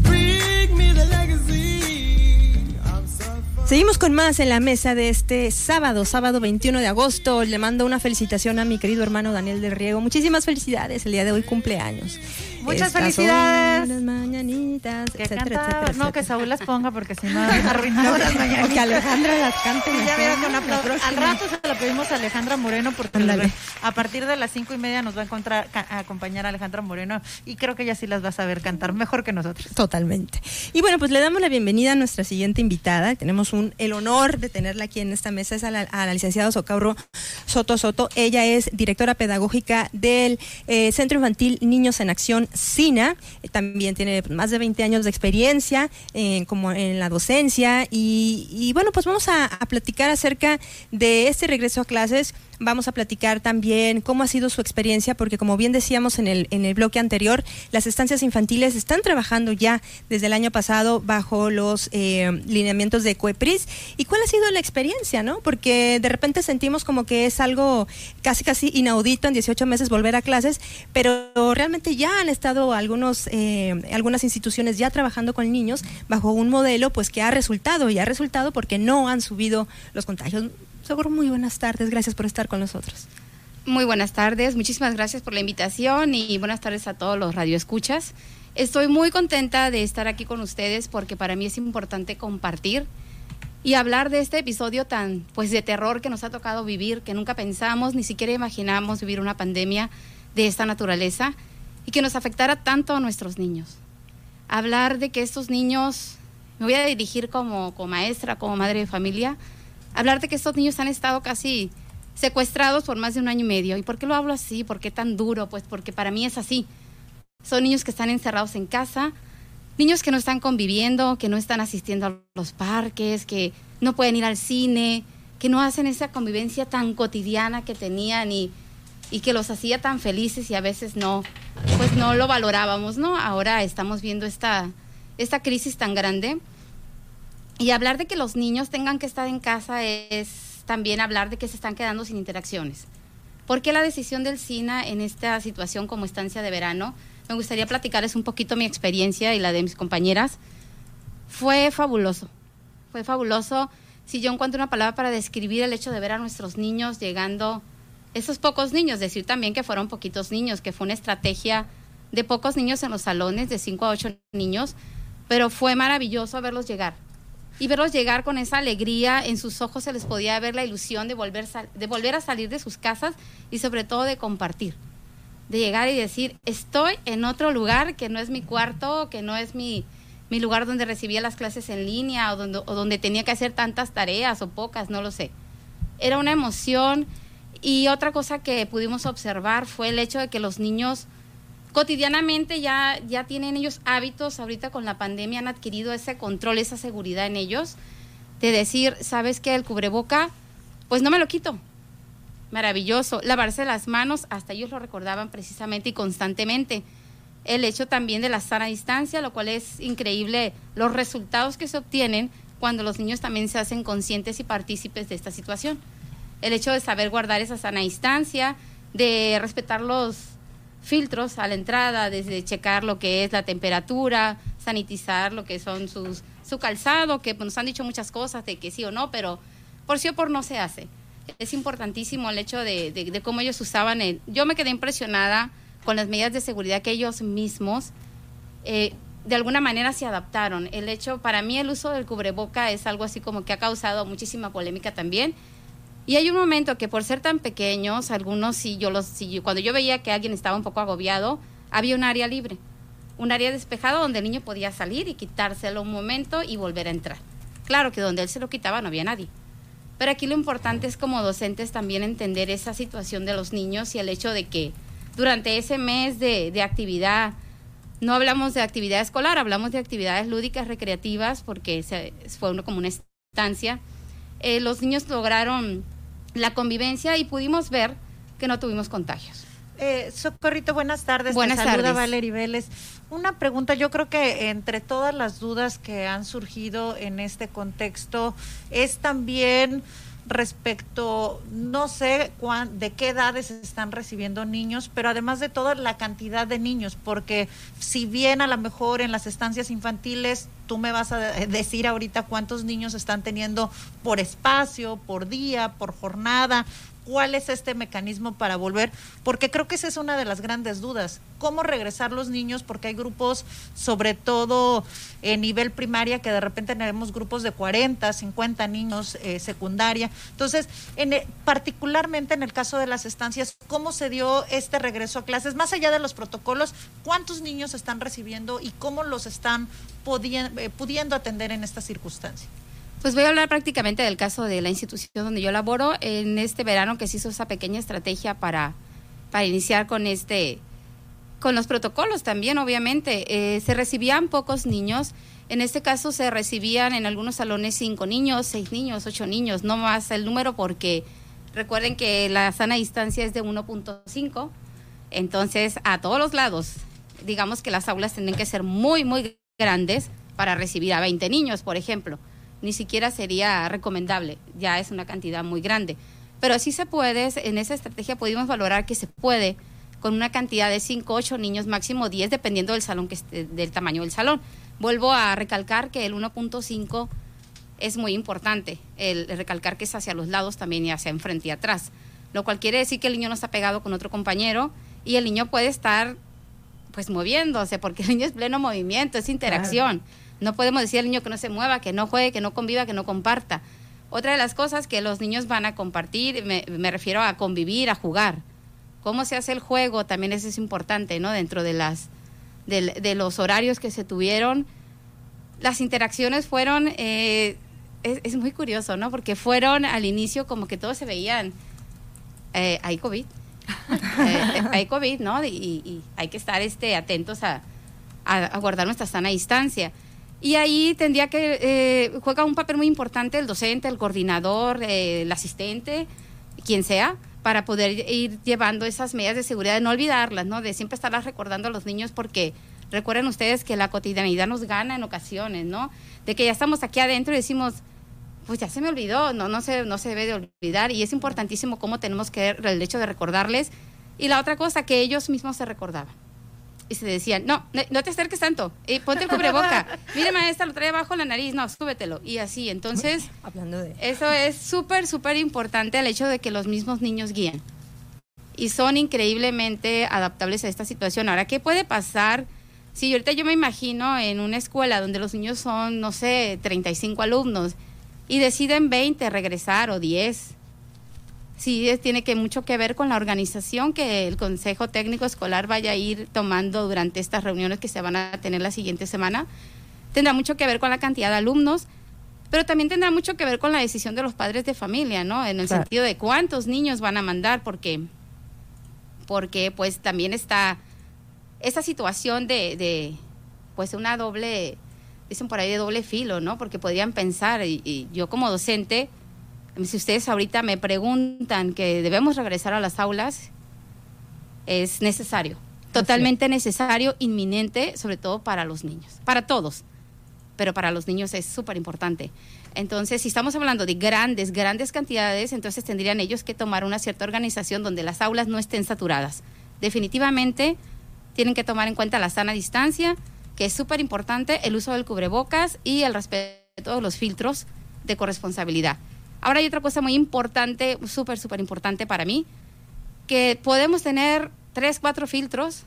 Bring me the legacy. I'm so Seguimos con más en la mesa de este sábado, sábado 21 de agosto. Le mando una felicitación a mi querido hermano Daniel del Riego. Muchísimas felicidades, el día de hoy cumpleaños. Muchas Estas felicidades. las mañanitas, Que etcétera, canta- etcétera, no, que. Saúl las ponga porque si no arruinamos las O mañanitas. que Alejandra las cante. Ya vieron con la aplauso. Al rato se lo pedimos a Alejandra Moreno porque a partir de las cinco y media nos va a encontrar a acompañar a Alejandra Moreno y creo que ella sí las va a saber cantar mejor que nosotros. Totalmente. Y bueno, pues le damos la bienvenida a nuestra siguiente invitada. Tenemos un, el honor de tenerla aquí en esta mesa, es a la, a la licenciada Socauro Soto Soto. Ella es directora pedagógica del eh, Centro Infantil Niños en Acción, SINA. Eh, también tiene más de 20 años de experiencia eh, como en la docencia. Y, y bueno, pues vamos a, a platicar acerca de este regreso a clases. Vamos a platicar también cómo ha sido su experiencia, porque como bien decíamos en el, en el bloque anterior, las estancias infantiles están trabajando ya desde el año pasado bajo los eh, lineamientos de COEPRIS. ¿Y cuál ha sido la experiencia, no? Porque de repente sentimos como que es algo casi casi inaudito en 18 meses volver a clases, pero realmente ya han estado algunos, eh, algunas instituciones ya trabajando con niños bajo un modelo pues que ha resultado y ha resultado porque no han subido los contagios. Seguro muy buenas tardes, gracias por estar con nosotros. Muy buenas tardes, muchísimas gracias por la invitación y buenas tardes a todos los radioescuchas. Estoy muy contenta de estar aquí con ustedes porque para mí es importante compartir y hablar de este episodio tan pues de terror que nos ha tocado vivir, que nunca pensamos ni siquiera imaginamos vivir una pandemia de esta naturaleza y que nos afectara tanto a nuestros niños. Hablar de que estos niños, me voy a dirigir como, como maestra, como madre de familia, hablar de que estos niños han estado casi secuestrados por más de un año y medio. ¿Y por qué lo hablo así? ¿Por qué tan duro? Pues porque para mí es así. Son niños que están encerrados en casa, niños que no están conviviendo, que no están asistiendo a los parques, que no pueden ir al cine, que no hacen esa convivencia tan cotidiana que tenían y, y que los hacía tan felices y a veces no, pues no lo valorábamos, ¿no? Ahora estamos viendo esta, esta crisis tan grande. Y hablar de que los niños tengan que estar en casa es también hablar de que se están quedando sin interacciones. ¿Por qué la decisión del SINA en esta situación como estancia de verano? me gustaría platicarles un poquito mi experiencia y la de mis compañeras. Fue fabuloso, fue fabuloso. Si yo encuentro una palabra para describir el hecho de ver a nuestros niños llegando, esos pocos niños, decir también que fueron poquitos niños, que fue una estrategia de pocos niños en los salones, de 5 a 8 niños, pero fue maravilloso verlos llegar. Y verlos llegar con esa alegría, en sus ojos se les podía ver la ilusión de volver, de volver a salir de sus casas y sobre todo de compartir. De llegar y decir, estoy en otro lugar que no es mi cuarto, que no es mi, mi lugar donde recibía las clases en línea o donde, o donde tenía que hacer tantas tareas o pocas, no lo sé. Era una emoción y otra cosa que pudimos observar fue el hecho de que los niños cotidianamente ya, ya tienen ellos hábitos, ahorita con la pandemia han adquirido ese control, esa seguridad en ellos, de decir, ¿sabes qué? El cubreboca, pues no me lo quito. Maravilloso. Lavarse las manos, hasta ellos lo recordaban precisamente y constantemente. El hecho también de la sana distancia, lo cual es increíble los resultados que se obtienen cuando los niños también se hacen conscientes y partícipes de esta situación. El hecho de saber guardar esa sana distancia, de respetar los filtros a la entrada, desde checar lo que es la temperatura, sanitizar lo que son sus su calzado, que nos han dicho muchas cosas de que sí o no, pero por sí o por no se hace. Es importantísimo el hecho de, de, de cómo ellos usaban el... Yo me quedé impresionada con las medidas de seguridad que ellos mismos eh, de alguna manera se adaptaron. El hecho, para mí el uso del cubreboca es algo así como que ha causado muchísima polémica también. Y hay un momento que por ser tan pequeños, algunos si yo los cuando yo veía que alguien estaba un poco agobiado, había un área libre, un área despejada donde el niño podía salir y quitárselo un momento y volver a entrar. Claro que donde él se lo quitaba no había nadie. Pero aquí lo importante es como docentes también entender esa situación de los niños y el hecho de que durante ese mes de, de actividad, no hablamos de actividad escolar, hablamos de actividades lúdicas, recreativas, porque se- fue uno como una estancia. Eh, los niños lograron la convivencia y pudimos ver que no tuvimos contagios. Eh, Socorrito, buenas tardes. Buenas Te saluda tardes. Valerie Vélez. Una pregunta, yo creo que entre todas las dudas que han surgido en este contexto es también respecto, no sé cuán, de qué edades están recibiendo niños, pero además de todo la cantidad de niños, porque si bien a lo mejor en las estancias infantiles tú me vas a de- decir ahorita cuántos niños están teniendo por espacio, por día, por jornada, cuál es este mecanismo para volver, porque creo que esa es una de las grandes dudas. ¿Cómo regresar los niños? Porque hay grupos, sobre todo en nivel primaria, que de repente tenemos grupos de 40, 50 niños eh, secundaria. Entonces, en el- particularmente en el caso de las estancias, ¿cómo se dio este regreso a clases? Más allá de los protocolos, ¿cuántos niños están recibiendo y cómo los están eh, pudiendo atender en esta circunstancia? Pues voy a hablar prácticamente del caso de la institución donde yo laboro. En este verano que se hizo esa pequeña estrategia para, para iniciar con este, con los protocolos también, obviamente. Eh, se recibían pocos niños. En este caso se recibían en algunos salones cinco niños, seis niños, ocho niños, no más el número porque recuerden que la sana distancia es de 1.5. Entonces, a todos los lados, digamos que las aulas tienen que ser muy, muy grandes para recibir a 20 niños, por ejemplo. Ni siquiera sería recomendable, ya es una cantidad muy grande. Pero sí se puede, en esa estrategia pudimos valorar que se puede con una cantidad de 5, 8 niños, máximo 10, dependiendo del salón que esté- del tamaño del salón. Vuelvo a recalcar que el 1.5 es muy importante, el recalcar que es hacia los lados también y hacia enfrente y atrás, lo cual quiere decir que el niño no está pegado con otro compañero y el niño puede estar pues moviéndose, porque el niño es pleno movimiento, es interacción. No podemos decir al niño que no se mueva, que no juegue, que no conviva, que no comparta. Otra de las cosas que los niños van a compartir, me, refiero a convivir, a jugar. Cómo se hace el juego, también eso es importante, ¿no? Dentro de las del- de, los horarios que se tuvieron, las interacciones fueron, eh, es, muy curioso, ¿no? Porque fueron al inicio como que todos se veían, eh, hay COVID, eh, hay COVID, ¿no? Y, hay que estar este, atentos a guardar nuestra sana distancia. Y ahí tendría que, eh, juega un papel muy importante el docente, el coordinador, eh, el asistente, quien sea, para poder ir llevando esas medidas de seguridad, de no olvidarlas, ¿no? De siempre estarlas recordando a los niños porque recuerden ustedes que la cotidianidad nos gana en ocasiones, ¿no? De que ya estamos aquí adentro y decimos, pues ya se me olvidó, no, no, se, no se debe de olvidar y es importantísimo cómo tenemos que el hecho de recordarles y la otra cosa que ellos mismos se recordaban. Y se decían, no, no- te acerques tanto, eh, ponte el cubreboca, mira maestra, lo trae abajo la nariz, no, súbetelo. Y así, entonces, Hablando de... eso es súper, súper importante el hecho de que los mismos niños guíen. Y son increíblemente adaptables a esta situación. Ahora, ¿qué puede pasar? Si ahorita yo me imagino en una escuela donde los niños son, no sé, 35 alumnos y deciden 20 regresar o 10. Sí, es- tiene que mucho que ver con la organización que el Consejo Técnico Escolar vaya a ir tomando durante estas reuniones que se van a tener la siguiente semana. Tendrá mucho que ver con la cantidad de alumnos, pero también tendrá mucho que ver con la decisión de los padres de familia, ¿no? En el Claro. sentido de cuántos niños van a mandar, porque, porque pues también está esa situación de, de, pues una doble, dicen por ahí de doble filo, ¿no? Porque podrían pensar, y, y yo como docente, si ustedes ahorita me preguntan que debemos regresar a las aulas, es necesario, totalmente necesario, inminente, sobre todo para los niños, para todos, pero para los niños es súper importante. Entonces, si estamos hablando de grandes, grandes cantidades, entonces tendrían ellos que tomar una cierta organización donde las aulas no estén saturadas. Definitivamente tienen que tomar en cuenta la sana distancia, que es súper importante, el uso del cubrebocas y el respeto de los filtros de corresponsabilidad. Ahora hay otra cosa muy importante, súper, súper importante para mí, que podemos tener tres, cuatro filtros,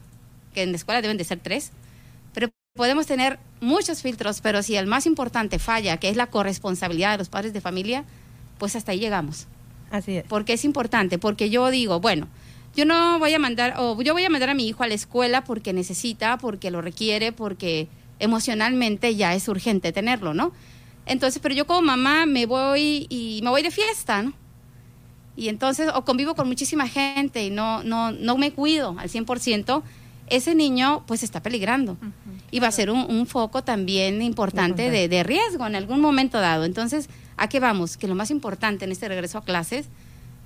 que en la escuela deben de ser tres, pero podemos tener muchos filtros, pero si el más importante falla, que es la corresponsabilidad de los padres de familia, pues hasta ahí llegamos. Así es. Porque es importante, porque yo digo, bueno, yo no voy a mandar, o yo voy a mandar a mi hijo a la escuela porque necesita, porque lo requiere, porque emocionalmente ya es urgente tenerlo, ¿no? Entonces, pero yo como mamá me voy y me voy de fiesta, ¿no? Y entonces, o convivo con muchísima gente y no, no, no me cuido al 100%, ese niño pues está peligrando. Y va a ser un, un foco también importante de, de riesgo en algún momento dado. Entonces, ¿a qué vamos? Que lo más importante en este regreso a clases,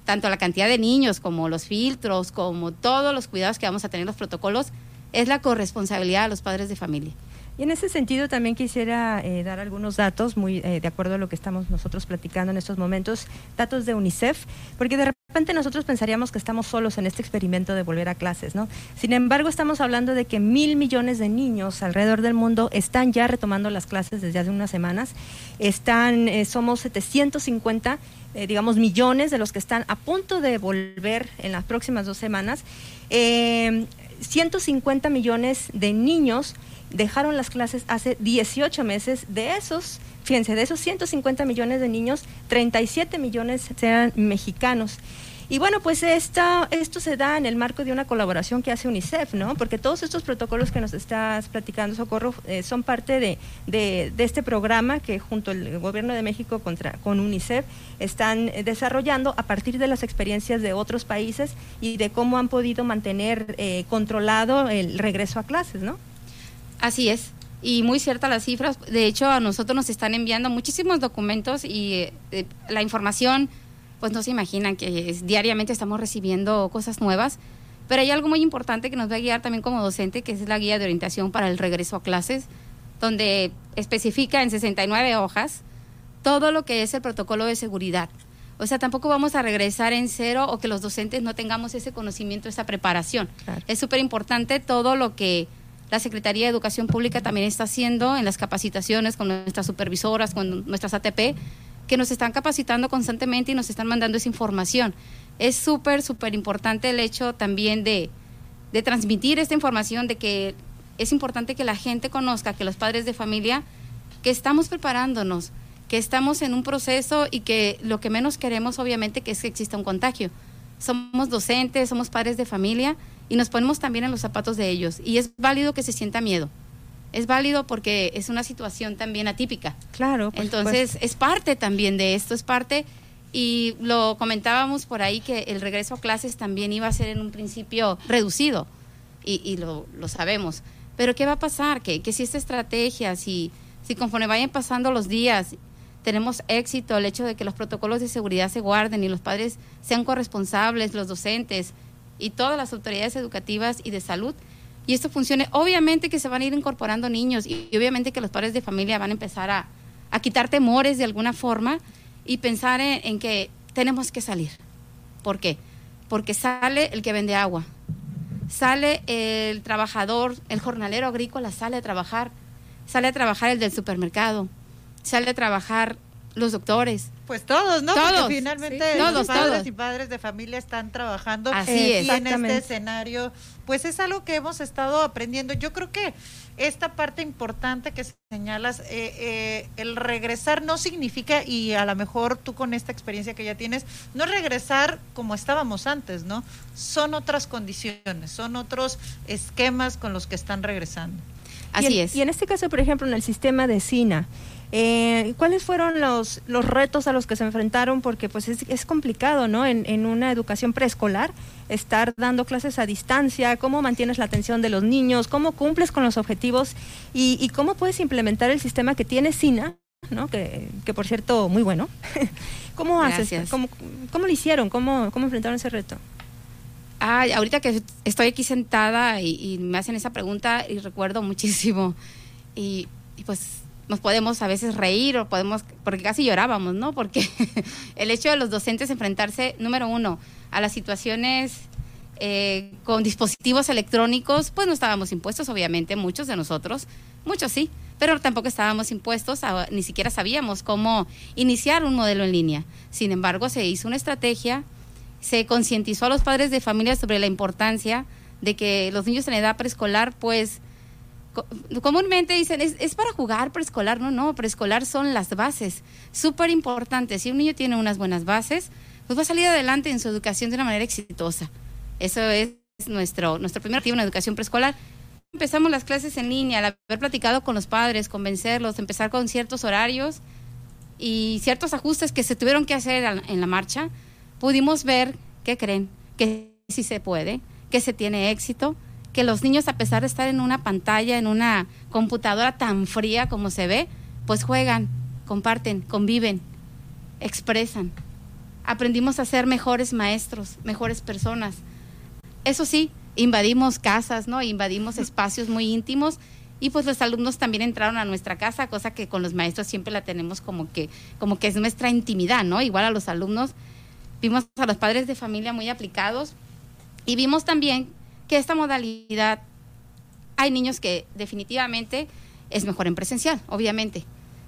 tanto la cantidad de niños como los filtros, como todos los cuidados que vamos a tener, los protocolos, es la corresponsabilidad de los padres de familia. Y en ese sentido también quisiera eh, dar algunos datos, muy eh, de acuerdo a lo que estamos nosotros platicando en estos momentos, datos de UNICEF, porque de repente nosotros pensaríamos que estamos solos en este experimento de volver a clases, ¿no? Sin embargo, estamos hablando de que mil millones de niños alrededor del mundo están ya retomando las clases desde hace unas semanas. Están, eh, somos 750 eh, digamos, millones de los que están a punto de volver en las próximas dos semanas. Eh, 150 millones de niños dejaron las clases hace 18 meses. De esos, fíjense, de esos 150 millones de niños, 37 millones eran mexicanos. Y bueno, pues esta, esto se da en el marco de una colaboración que hace UNICEF, ¿no? Porque todos estos protocolos que nos estás platicando, Socorro, eh, son parte de, de, este programa que junto al Gobierno de México contra, con UNICEF están eh, desarrollando a partir de las experiencias de otros países y de cómo han podido mantener eh, controlado el regreso a clases, ¿no? Así es. Y muy ciertas las cifras. De hecho, a nosotros nos están enviando muchísimos documentos y eh, la información pues no se imaginan que es, diariamente estamos recibiendo cosas nuevas, pero hay algo muy importante que nos va a guiar también como docente, que es la guía de orientación para el regreso a clases, donde especifica en 69 hojas todo lo que es el protocolo de seguridad. O sea, tampoco vamos a regresar en cero o que los docentes no tengamos ese conocimiento, esa preparación. Claro. Es súper importante todo lo que la Secretaría de Educación Pública también está haciendo en las capacitaciones con nuestras supervisoras, con nuestras ATP, que nos están capacitando constantemente y nos están mandando esa información. Es súper, súper importante el hecho también de, de, transmitir esta información, de que es importante que la gente conozca, que los padres de familia, que estamos preparándonos, que estamos en un proceso y que lo que menos queremos obviamente que es que exista un contagio. Somos docentes, somos padres de familia y nos ponemos también en los zapatos de ellos. Y es válido que se sienta miedo es válido porque es una situación también atípica. Claro. Entonces, supuesto. es parte también de esto, es parte, y lo comentábamos por ahí que el regreso a clases también iba a ser en un principio reducido, y, y lo, lo, sabemos. Pero ¿qué va a pasar? Que, que si esta estrategia, si, si conforme vayan pasando los días, tenemos éxito, el hecho de que los protocolos de seguridad se guarden y los padres sean corresponsables, los docentes y todas las autoridades educativas y de salud, y esto funcione, obviamente que se van a ir incorporando niños y, obviamente que los padres de familia van a empezar a, a quitar temores de alguna forma y pensar en, en, que tenemos que salir. ¿Por qué? Porque sale el que vende agua, Sale el trabajador, el jornalero agrícola sale a trabajar, sale a trabajar el del supermercado, sale a trabajar los doctores. Pues todos, ¿no? Todos. Porque finalmente Sí. los Todos, padres todos. y padres de familia están trabajando Así y es. en este escenario, pues es algo que hemos estado aprendiendo. Yo creo que esta parte importante que señalas, eh, eh, el regresar no significa, y a lo mejor tú con esta experiencia que ya tienes, no es regresar como estábamos antes, ¿no? Son otras condiciones, son otros esquemas con los que están regresando. y en, Y en este caso, por ejemplo, en el sistema de SINA, eh, ¿cuáles fueron los, los retos a los que se enfrentaron? Porque pues es, es complicado, ¿no? En, en una educación preescolar, estar dando clases a distancia, cómo mantienes la atención de los niños, cómo cumples con los objetivos y, y cómo puedes implementar el sistema que tiene SINA, ¿no? Que, que por cierto, muy bueno. ¿Cómo haces? ¿Cómo, ¿Cómo lo hicieron? ¿Cómo, ¿Cómo enfrentaron ese reto? Ay, ahorita que estoy aquí sentada y, y me hacen esa pregunta y recuerdo muchísimo y, y pues nos podemos a veces reír o podemos, porque casi llorábamos, ¿no? Porque el hecho de los docentes enfrentarse, número uno, a las situaciones eh, con dispositivos electrónicos, pues no estábamos impuestos, obviamente, muchos de nosotros, muchos sí, pero tampoco estábamos impuestos, ni siquiera sabíamos cómo iniciar un modelo en línea. Sin embargo, se hizo una estrategia, se concientizó a los padres de familia sobre la importancia de que los niños en edad preescolar, pues, comúnmente dicen, es, para jugar preescolar, no, no, preescolar son las bases, súper importantes. Si un niño tiene unas buenas bases, pues va a salir adelante en su educación de una manera exitosa. Eso es nuestro, nuestro primer objetivo en educación preescolar. Empezamos las clases en línea, al haber platicado con los padres, convencerlos, empezar con ciertos horarios y ciertos ajustes que se tuvieron que hacer en la marcha, pudimos ver, ¿qué creen? Que sí se puede, que se tiene éxito, que los niños a pesar de estar en una pantalla, en una computadora tan fría como se ve, pues juegan, comparten, conviven, expresan. Aprendimos a ser mejores maestros, mejores personas. Eso sí, invadimos casas, ¿no? Invadimos espacios muy íntimos y pues los alumnos también entraron a nuestra casa, cosa que con los maestros siempre la tenemos como que como que es nuestra intimidad, ¿no? Igual a los alumnos vimos a los padres de familia muy aplicados y vimos también que esta modalidad hay niños que definitivamente es mejor en presencial, obviamente.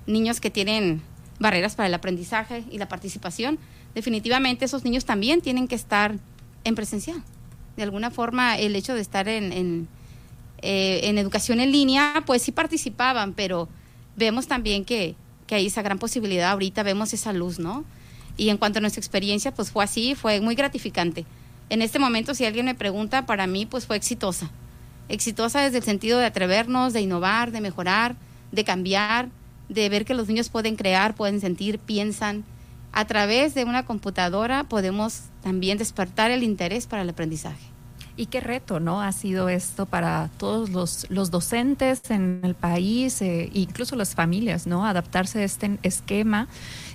Niños que tienen barreras para el aprendizaje y la participación, definitivamente esos niños también tienen que estar en presencial. De alguna forma, el hecho de estar en, en, eh, educación en línea, pues sí participaban, pero vemos también que, que hay esa gran posibilidad, ahorita vemos esa luz, ¿no? Y en cuanto a nuestra experiencia, pues fue así, fue muy gratificante. En este momento, si alguien me pregunta, para mí, pues fue exitosa. Exitosa desde el sentido de atrevernos, de innovar, de mejorar, de cambiar, de ver que los niños pueden crear, pueden sentir, piensan. A través de una computadora podemos también despertar el interés para el aprendizaje. Y qué reto, ¿no? Ha sido esto para todos los, los docentes en el país, eh, incluso las familias, ¿no? Adaptarse a este esquema.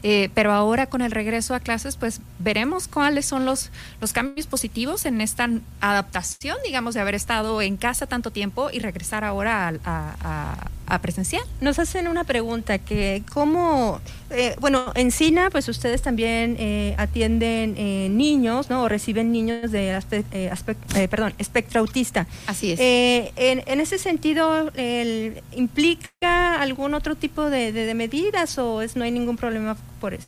Eh, pero ahora con el regreso a clases, pues veremos cuáles son los, los cambios positivos en esta adaptación, digamos, de haber estado en casa tanto tiempo y regresar ahora a, a presencial. Nos hacen una pregunta que cómo, eh, bueno, en SINA pues ustedes también eh, atienden eh, niños, ¿no? O reciben niños de aspe- eh, perdón, espectro autista. Así es. En, en ese sentido, el- ¿implica algún otro tipo de, de- de medidas o es, no hay ningún problema por eso?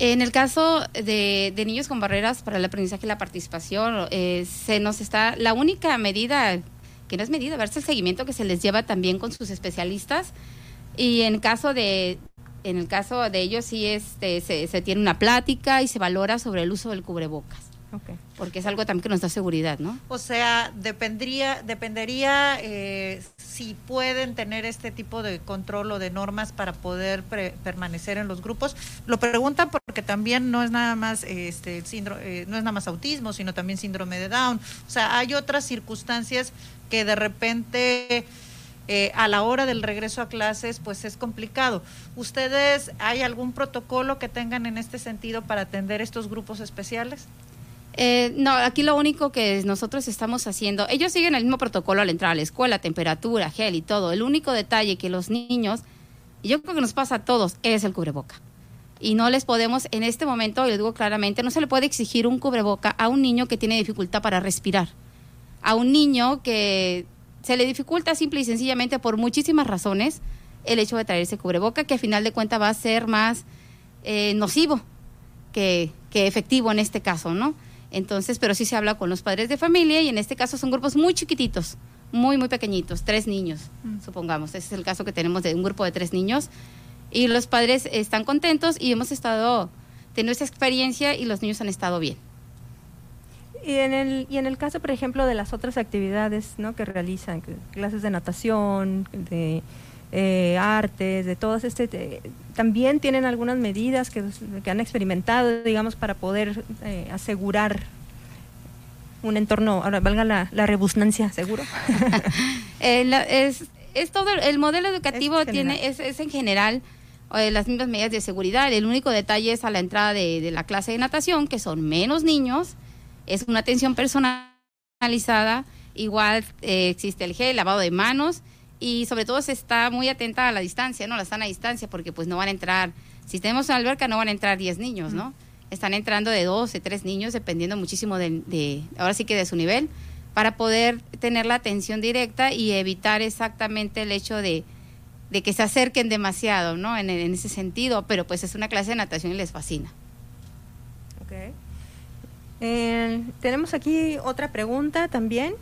En el caso de, de niños con barreras para el aprendizaje y la participación, eh, se nos está la única medida que no es medida, verse el seguimiento que se les lleva también con sus especialistas y en caso de en el caso de ellos sí este se, se tiene una plática y se valora sobre el uso del cubrebocas, porque es algo también que nos da seguridad, ¿no? O sea, dependería, dependería eh, si pueden tener este tipo de control o de normas para poder pre- permanecer en los grupos. Lo preguntan porque también no es nada más este el síndrome, eh, no es nada más autismo, sino también síndrome de Down. O sea, hay otras circunstancias que de repente eh, a la hora del regreso a clases, pues es complicado. ¿Ustedes hay algún protocolo que tengan en este sentido para atender estos grupos especiales? Eh, no, aquí lo único que nosotros estamos haciendo, ellos siguen el mismo protocolo al entrar a la escuela, temperatura, gel y todo. El único detalle que los niños, y yo creo que nos pasa a todos, es el cubreboca. Y no les podemos, en este momento, y lo digo claramente, no se le puede exigir un cubreboca a un niño que tiene dificultad para respirar. A un niño que se le dificulta simple y sencillamente por muchísimas razones el hecho de traerse cubreboca, que a final de cuentas va a ser más eh, nocivo que, que efectivo en este caso, ¿no? Entonces, pero sí se habla con los padres de familia y en este caso son grupos muy chiquititos, muy, muy pequeñitos, tres niños, supongamos. Ese es el caso que tenemos de un grupo de tres niños. Y los padres están contentos y hemos estado teniendo esa experiencia y los niños han estado bien. Y en el, y en el caso, por ejemplo, de las otras actividades ¿no? que realizan, clases de natación, de eh, artes, de todas este, de- también tienen algunas medidas que, que han experimentado, digamos, para poder eh, asegurar un entorno, ahora valga la, la rebusnancia, seguro. Eh, la- es, es todo, el modelo educativo Es tiene, es, es en general eh, las mismas medidas de seguridad. El único detalle es a la entrada de, de la clase de natación, que son menos niños, es una atención personalizada, igual eh, existe el gel, lavado de manos y sobre todo se está muy atenta a la distancia, ¿no? La sana distancia, porque pues no van a entrar, si tenemos una alberca no van a entrar 10 niños, ¿no? Están entrando de 12, 3 niños, dependiendo muchísimo de, de, ahora sí que de su nivel, para poder tener la atención directa y evitar exactamente el hecho de, de que se acerquen demasiado, ¿no? En, en ese sentido, pero pues es una clase de natación y les fascina. Eh, tenemos aquí otra pregunta también.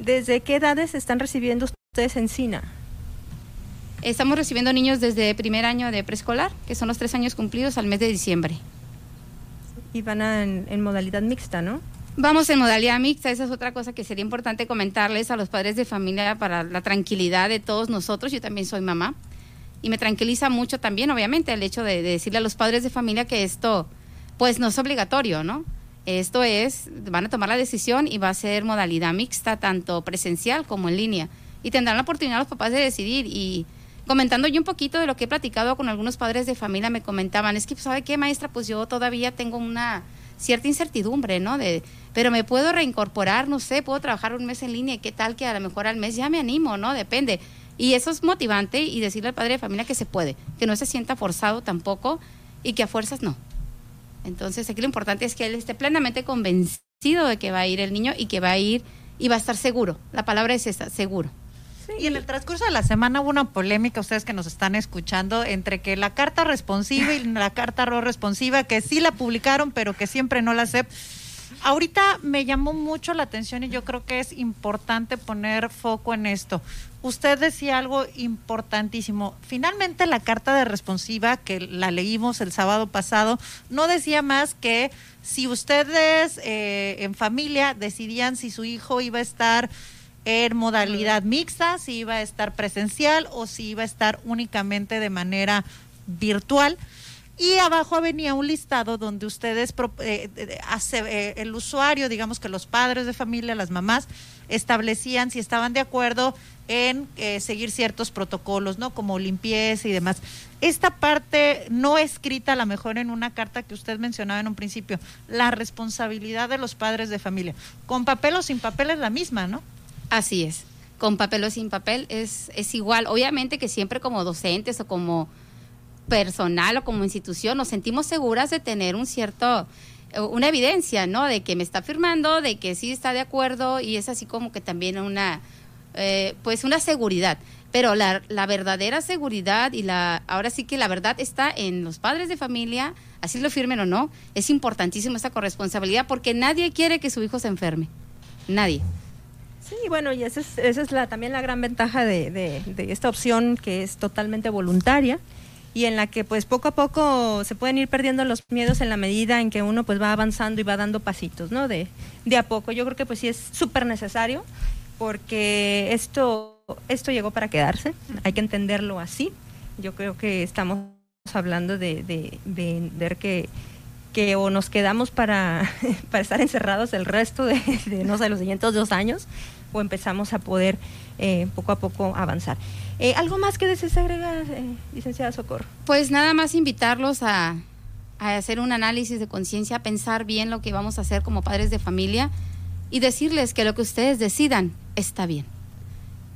¿Desde qué edades están recibiendo ustedes en SINA? Estamos recibiendo niños desde primer año de preescolar, que son los tres años cumplidos al mes de diciembre. Y van a en, en modalidad mixta, ¿no? Vamos en modalidad mixta, esa es otra cosa que sería importante comentarles a los padres de familia para la tranquilidad de todos nosotros. Yo también soy mamá y me tranquiliza mucho también, obviamente, el hecho de, de decirle a los padres de familia que esto, pues no es obligatorio, ¿no? Esto es, van a tomar la decisión y va a ser modalidad mixta, tanto presencial como en línea. Y tendrán la oportunidad los papás de decidir. Y comentando yo un poquito de lo que he platicado con algunos padres de familia, me comentaban, es que, ¿sabe qué, maestra? Pues yo todavía tengo una cierta incertidumbre, ¿no? De, pero me puedo reincorporar, no sé, puedo trabajar un mes en línea, ¿qué tal que a lo mejor al mes ya me animo, ¿no? Depende. Y eso es motivante y decirle al padre de familia que se puede, que no se sienta forzado tampoco y que a fuerzas no. Entonces aquí lo importante es que él esté plenamente convencido de que va a ir el niño y que va a ir y va a estar seguro. La palabra es esa, seguro. Y en el transcurso de la semana hubo una polémica, ustedes que nos están escuchando, entre que la carta responsiva y la carta no responsiva, que sí la publicaron, pero que siempre no la sé. Ahorita me llamó mucho la atención y yo creo que es importante poner foco en esto. Usted decía algo importantísimo. Finalmente la carta de responsiva que la leímos el sábado pasado no decía más que si ustedes eh, en familia decidían si su hijo iba a estar en modalidad mixta, si iba a estar presencial o si iba a estar únicamente de manera virtual. Y abajo venía un listado donde ustedes, pro- eh, eh, hace, eh, el usuario, digamos que los padres de familia, las mamás, establecían si estaban de acuerdo en eh, seguir ciertos protocolos, ¿no? Como limpieza y demás. Esta parte no escrita, a lo mejor en una carta que usted mencionaba en un principio, la responsabilidad de los padres de familia. Con papel o sin papel es la misma, ¿no? Así es. Con papel o sin papel es, es igual. Obviamente que siempre como docentes o como personal o como institución nos sentimos seguras de tener un cierto eh, una evidencia, ¿no? De que me está firmando, de que sí está de acuerdo y es así como que también una, eh, pues una seguridad. Pero la, la verdadera seguridad y la, ahora sí que la verdad está en los padres de familia, así lo firmen o no, es importantísimo esta corresponsabilidad porque nadie quiere que su hijo se enferme. Nadie. Sí, bueno, y esa es, esa es la, también la gran ventaja de, de- de esta opción que es totalmente voluntaria y en la que pues poco a poco se pueden ir perdiendo los miedos en la medida en que uno pues va avanzando y va dando pasitos, ¿no? De, de a poco. Yo creo que pues sí es súper necesario porque esto, esto llegó para quedarse, hay que entenderlo así. Yo creo que estamos hablando de, de, de ver que que o nos quedamos para, para estar encerrados el resto de, de, no sé, los siguientes dos años, o empezamos a poder eh, poco a poco avanzar. Eh, ¿Algo más que desees agregar, eh, licenciada Socorro? Pues nada más invitarlos a, a hacer un análisis de conciencia, a pensar bien lo que vamos a hacer como padres de familia y decirles que lo que ustedes decidan está bien.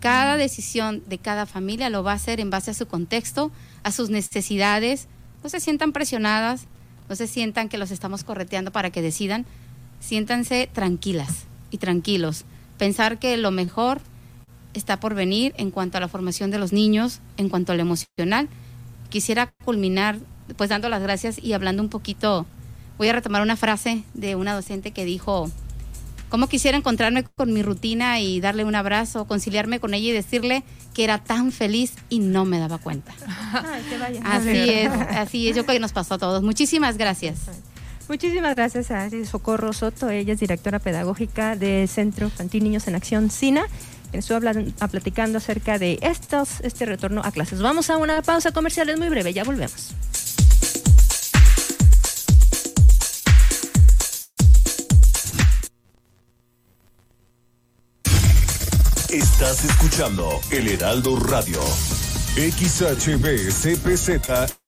Cada decisión de cada familia lo va a hacer en base a su contexto, a sus necesidades. No se sientan presionadas, no se sientan que los estamos correteando para que decidan. Siéntanse tranquilas y tranquilos. pensar que lo mejor está por venir en cuanto a la formación de los niños, en cuanto a lo emocional. Quisiera culminar pues dando las gracias y hablando un poquito, voy a retomar una frase de una docente que dijo, ¿cómo quisiera encontrarme con mi rutina y darle un abrazo, conciliarme con ella y decirle que era tan feliz y no me daba cuenta? Así es, así es, yo creo que nos pasó a todos. Muchísimas gracias. Muchísimas gracias a Socorro Soto, ella es directora pedagógica del Centro Infantil Niños en Acción SINA. Estuvo hablando, platicando acerca de estos, este retorno a clases. Vamos a una pausa comercial, es muy breve, ya volvemos. Estás escuchando El Heraldo Radio. XHB CPZ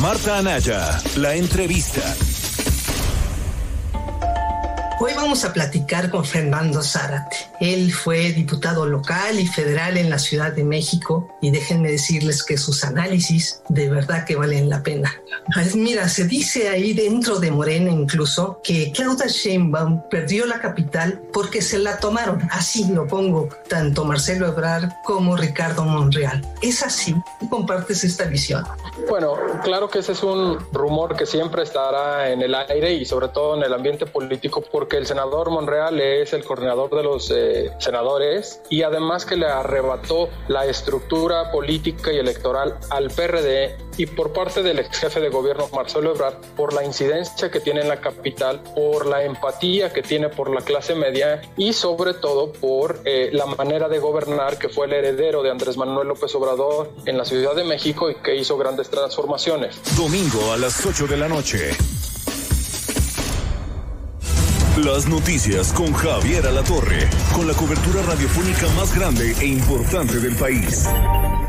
Marta Anaya, la entrevista. Hoy vamos a platicar con Fernando Zárate. Él fue diputado local y federal en la Ciudad de México y déjenme decirles que sus análisis de verdad que valen la pena. Pues mira, se dice ahí dentro de Morena incluso que Claudia Sheinbaum perdió la capital porque se la tomaron. Así lo pongo, tanto Marcelo Ebrard como Ricardo Monreal. ¿Es así? ¿Tú compartes esta visión? Bueno, claro que ese es un rumor que siempre estará en el aire y sobre todo en el ambiente político porque el senador Monreal es el coordinador de los eh, senadores y además que le arrebató la estructura política y electoral al PRD y por parte del ex jefe de gobierno Marcelo Ebrard por la incidencia que tiene en la capital, por la empatía que tiene por la clase media y sobre todo por eh, la manera de gobernar que fue el heredero de Andrés Manuel López Obrador en la Ciudad de México y que hizo grandes transformaciones. Domingo a las 8 de la noche. Las noticias con Javier Alatorre, con la cobertura radiofónica más grande e importante del país.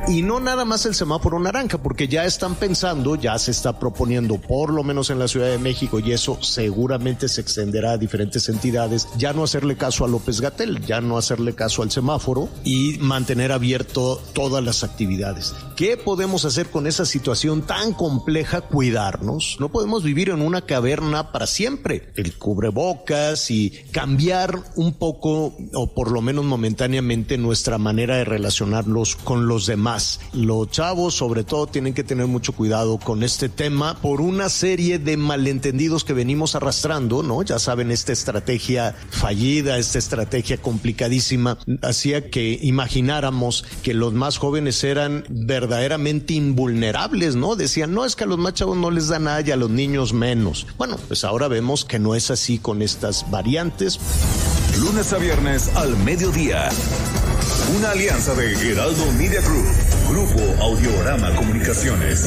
Y no nada más el semáforo naranja, porque ya están pensando, ya se está proponiendo, por lo menos en la Ciudad de México, y eso seguramente se extenderá a diferentes entidades, ya no hacerle caso a López Gatel, ya no hacerle caso al semáforo y mantener abierto todas las actividades. ¿Qué podemos hacer con esa situación tan compleja? Cuidarnos. No podemos vivir en una caverna para siempre. El y cambiar un poco, o por lo menos momentáneamente, nuestra manera de relacionarlos con los demás. Los chavos, sobre todo, tienen que tener mucho cuidado con este tema por una serie de malentendidos que venimos arrastrando, ¿no? Ya saben, esta estrategia fallida, esta estrategia complicadísima, hacía que imagináramos que los más jóvenes eran verdaderamente invulnerables, ¿no? Decían, no, es que a los más chavos no les da nada y a los niños menos. Bueno, pues ahora vemos que no es así con variantes. Lunes a viernes al mediodía. Una alianza de Heraldo Media Group, Grupo Audiorama Comunicaciones.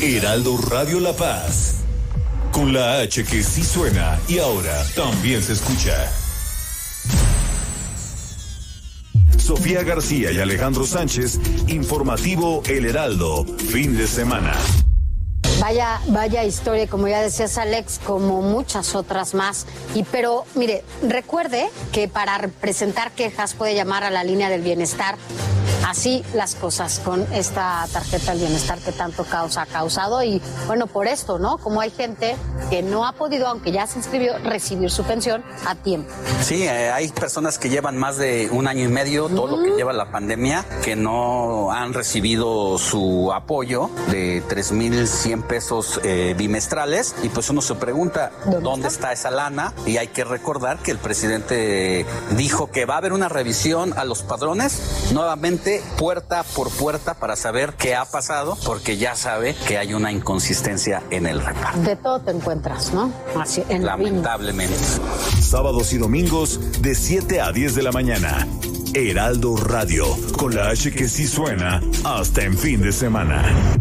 Heraldo Radio La Paz. Con la H que sí suena y ahora también se escucha. Sofía García y Alejandro Sánchez, informativo El Heraldo, fin de semana. Vaya, vaya historia, como ya decías Alex, como muchas otras más. Y pero, mire, recuerde que para presentar quejas puede llamar a la línea del bienestar. Así las cosas con esta tarjeta del bienestar que tanto caos ha causado. Y bueno, por esto, ¿no? Como hay gente que no ha podido, aunque ya se inscribió, recibir su pensión a tiempo. Sí, eh, hay personas que llevan más de un año y medio, todo lo que lleva la pandemia, que no han recibido su apoyo de 3.100 pesos eh, bimestrales. Y pues uno se pregunta, ¿dónde, está? esa lana? Y hay que recordar que el presidente dijo que va a haber una revisión a los padrones, nuevamente puerta por puerta para saber qué ha pasado, porque ya sabe que hay una inconsistencia en el reparto. De todo te encuentras, ¿no? Así, en. Lamentablemente. Sábados y domingos de 7 a 10 de la mañana. Heraldo Radio, con la H que sí suena hasta en fin de semana.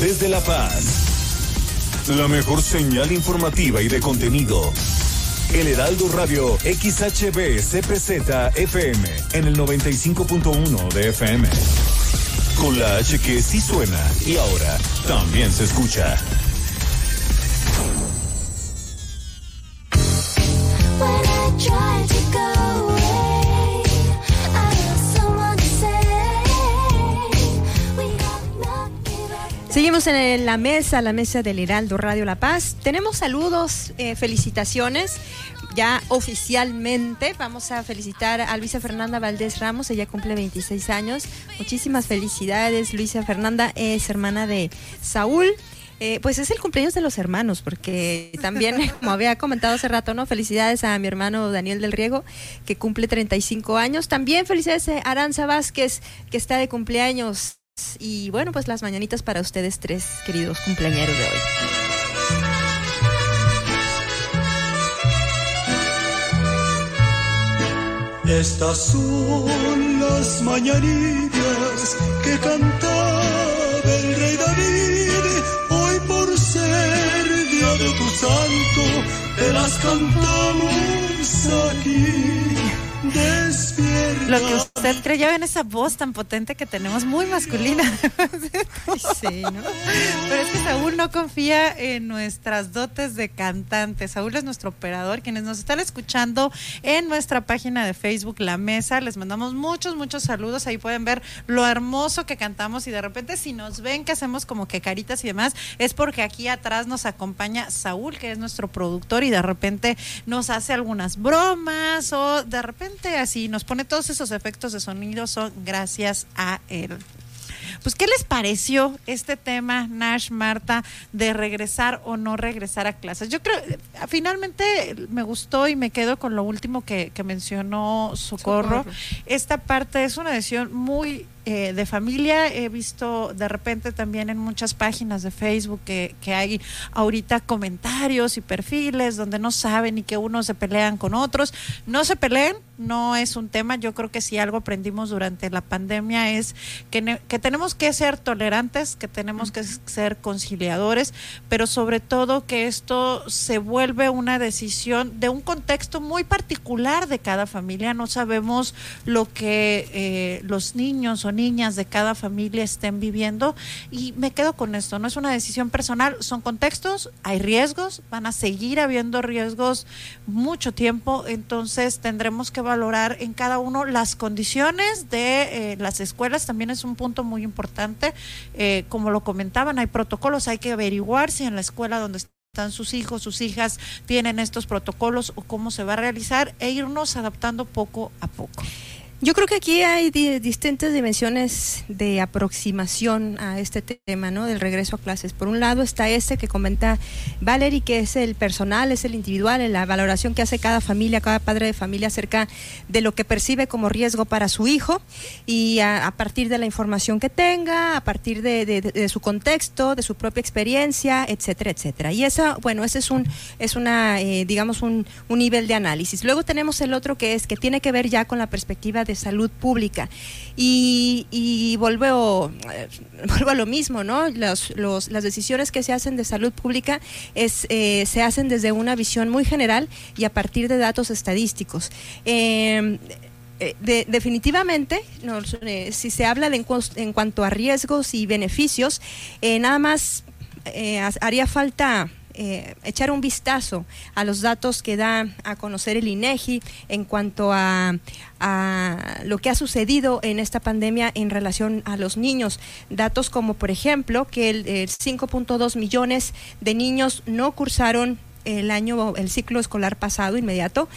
Desde La Paz, la mejor señal informativa y de contenido. El Heraldo Radio XHB CPZ FM en el 95.1 de FM. Con la H que sí suena y ahora también se escucha. Seguimos en la mesa, la mesa del Heraldo Radio La Paz. Tenemos saludos, eh, felicitaciones. Ya oficialmente vamos a felicitar a Luisa Fernanda Valdés Ramos, ella cumple 26 años. Muchísimas felicidades, Luisa Fernanda es hermana de Saúl. Eh, pues es el cumpleaños de los hermanos, porque también, como había comentado hace rato, ¿no? Felicidades a mi hermano Daniel del Riego, que cumple 35 años. También felicidades a Aranza Vázquez, que está de cumpleaños. Y bueno, pues las mañanitas para ustedes tres, queridos cumpleañeros de hoy. Estas son las mañanitas que cantaba el rey David. Hoy por ser día de tu santo, te las cantamos aquí. Lo que usted creyó en esa voz tan potente que tenemos, muy masculina. sí, ¿no? Pero es que Saúl no confía en nuestras dotes de cantante. Saúl es nuestro operador. Quienes nos están escuchando en nuestra página de Facebook, La Mesa, les mandamos muchos, muchos saludos. Ahí pueden ver lo hermoso que cantamos y de repente si nos ven que hacemos como que caritas y demás, es porque aquí atrás nos acompaña Saúl, que es nuestro productor y de repente nos hace algunas bromas o de repente así nos pone todos esos efectos de sonido son gracias a él. Pues, ¿qué les pareció este tema, Nash, Marta, de regresar o no regresar a clases? Yo creo, finalmente me gustó y me quedo con lo último que, que mencionó Socorro. Socorro. Esta parte es una decisión muy eh, de familia. He visto de repente también en muchas páginas de Facebook que, que hay ahorita comentarios y perfiles donde no saben y que unos se pelean con otros. No se peleen, no es un tema. Yo creo que si algo aprendimos durante la pandemia es que, ne- que tenemos que ser tolerantes, que tenemos que ser conciliadores, pero sobre todo que esto se vuelve una decisión de un contexto muy particular de cada familia. No sabemos lo que eh, los niños o niñas de cada familia estén viviendo y me quedo con esto. No es una decisión personal, son contextos, hay riesgos, van a seguir habiendo riesgos mucho tiempo, entonces tendremos que valorar en cada uno las condiciones de eh, las escuelas. También es un punto muy importante. Eh, como lo comentaban, hay protocolos, hay que averiguar si en la escuela donde están sus hijos, sus hijas, tienen estos protocolos o cómo se va a realizar e irnos adaptando poco a poco. Yo creo que aquí hay di- distintas dimensiones de aproximación a este tema, ¿no? Del regreso a clases. Por un lado está este que comenta Valerie, que es el personal, es el individual, la valoración que hace cada familia, cada padre de familia acerca de lo que percibe como riesgo para su hijo y a, partir de la información que tenga, a partir de, su contexto, de su propia experiencia, etcétera, etcétera. Y esa, bueno, ese es un, es una, eh, digamos, un, un nivel de análisis. Luego tenemos el otro que es que tiene que ver ya con la perspectiva de salud pública. Y, vuelvo, eh, vuelvo a lo mismo, ¿no? Las decisiones que se hacen de salud pública es, eh, se hacen desde una visión muy general y a partir de datos estadísticos. Eh, eh, de- definitivamente, si se habla de en, cuanto a riesgos y beneficios, nada más ha- haría falta eh, echar un vistazo a los datos que da a conocer el INEGI en cuanto a, a lo que ha sucedido en esta pandemia en relación a los niños. Datos como, por ejemplo, que el, el 5.2 millones de niños no cursaron el año, el ciclo escolar pasado inmediato.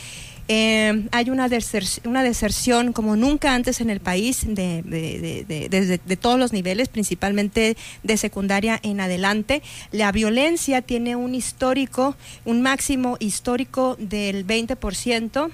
Eh, hay una, deser- una deserción como nunca antes en el país de, de- de- de- todos los niveles, principalmente de secundaria en adelante. La violencia tiene un histórico, un máximo histórico del 20%,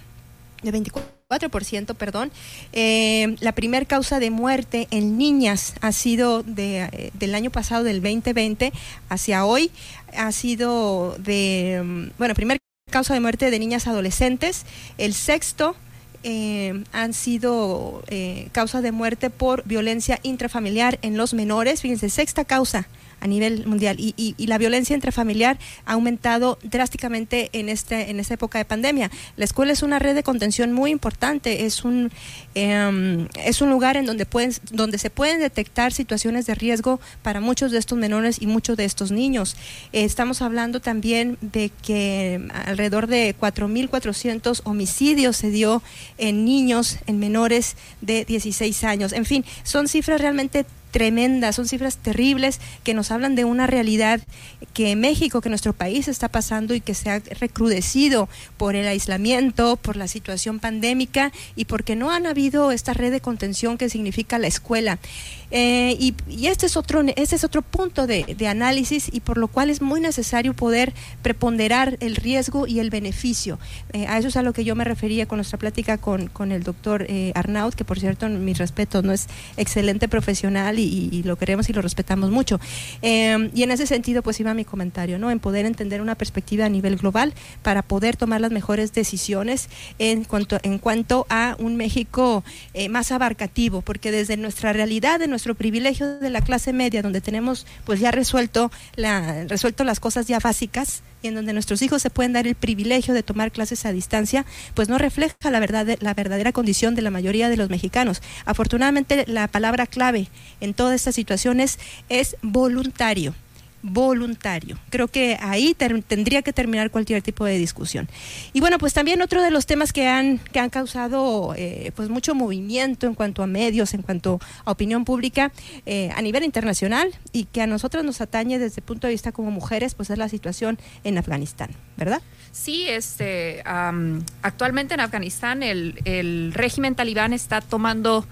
de 24%, perdón. Eh, la primer causa de muerte en niñas ha sido de, eh, del año pasado, del 2020, hacia hoy, ha sido de, mm, bueno, primer causa de muerte de niñas adolescentes. El sexto eh, han sido eh, causa de muerte por violencia intrafamiliar en los menores. Fíjense, sexta causa a nivel mundial y, la violencia intrafamiliar ha aumentado drásticamente en este en esta época de pandemia. La escuela es una red de contención muy importante, es un em, es un lugar en donde pueden donde se pueden detectar situaciones de riesgo para muchos de estos menores y muchos de estos niños. Eh, estamos hablando también de que alrededor de 4.400 homicidios se dio en niños, en menores de 16 años. En fin, son cifras realmente tremendas, son cifras terribles que nos hablan de una realidad que México, que nuestro país está pasando y que se ha recrudecido por el aislamiento, por la situación pandémica y porque no han habido esta red de contención que significa la escuela. Eh, y, y este es otro este es otro punto de, de análisis y por lo cual es muy necesario poder preponderar el riesgo y el beneficio. Eh, a eso es a lo que yo me refería con nuestra plática con, con el doctor eh, Arnaut, que por cierto, mi respeto, no es excelente profesional y, y- y lo queremos y lo respetamos mucho. Eh, y en ese sentido, pues iba mi comentario, ¿no? En poder entender una perspectiva a nivel global para poder tomar las mejores decisiones en cuanto, en cuanto a un México eh, más abarcativo, porque desde nuestra realidad, de nuestro privilegio de la clase media, donde tenemos pues ya resuelto, la, resuelto las cosas ya básicas y en donde nuestros hijos se pueden dar el privilegio de tomar clases a distancia, pues no refleja la verdad, la verdadera condición de la mayoría de los mexicanos. Afortunadamente, la palabra clave en todas estas situaciones es voluntario voluntario. Creo que ahí tendría que terminar cualquier tipo de discusión. Y bueno, pues también otro de los temas que han, que han causado eh, pues mucho movimiento en cuanto a medios, en cuanto a opinión pública eh, a nivel internacional y que a nosotros nos atañe desde el punto de vista como mujeres, pues es la situación en Afganistán, ¿verdad? Sí, este, actualmente en Afganistán el, el régimen talibán está tomando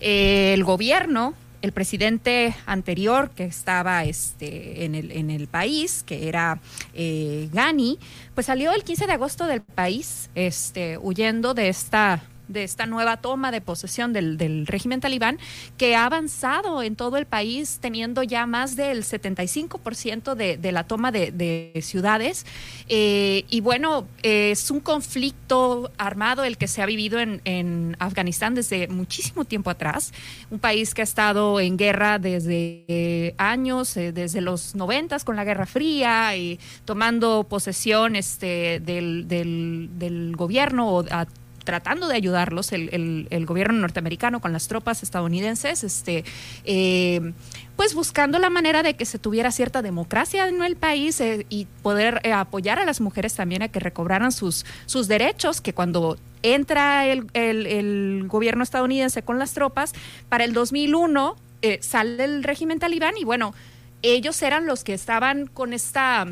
eh, el gobierno. El presidente anterior que estaba este, en, el, en el país, que era eh, Ghani, pues salió el 15 de agosto del país, este, huyendo de esta de esta nueva toma de posesión del, del régimen talibán que ha avanzado en todo el país teniendo ya más del 75% de, de la toma de, de ciudades. Eh, y bueno es un conflicto armado el que se ha vivido en, en Afganistán desde muchísimo tiempo atrás. Un país que ha estado en guerra desde eh, años eh, desde los noventas con la Guerra Fría y tomando posesión este del, del, del gobierno o a- tratando de ayudarlos el, el- el gobierno norteamericano con las tropas estadounidenses, este, eh, pues buscando la manera de que se tuviera cierta democracia en el país eh, y poder eh, apoyar a las mujeres también a que recobraran sus, sus derechos, que cuando entra el, el- el gobierno estadounidense con las tropas, para el 2001 eh, sale el régimen talibán y bueno, ellos eran los que estaban con esta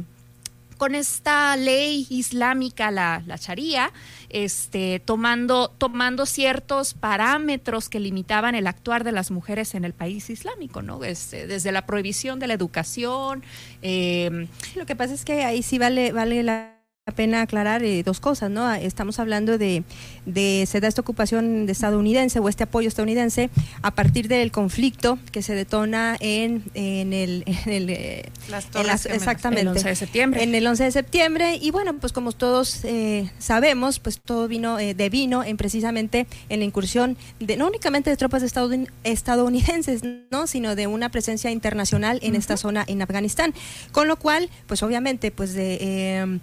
con esta ley islámica, la, la Sharia, este, tomando, tomando ciertos parámetros que limitaban el actuar de las mujeres en el país islámico, ¿no? Este, desde la prohibición de la educación. eh, Lo que pasa es que ahí sí vale, vale la pena aclarar eh, dos cosas, ¿no? Estamos hablando de, de se da esta ocupación de estadounidense o este apoyo estadounidense a partir del conflicto que se detona en, en el, en el eh, Las en las- exactamente El 11 de septiembre. en el 11 de septiembre. Y bueno pues como todos eh, sabemos pues todo vino eh, devino en precisamente en la incursión de no únicamente de tropas estadoun- estadounidenses no sino de una presencia internacional en esta zona en Afganistán. Con lo cual pues obviamente pues de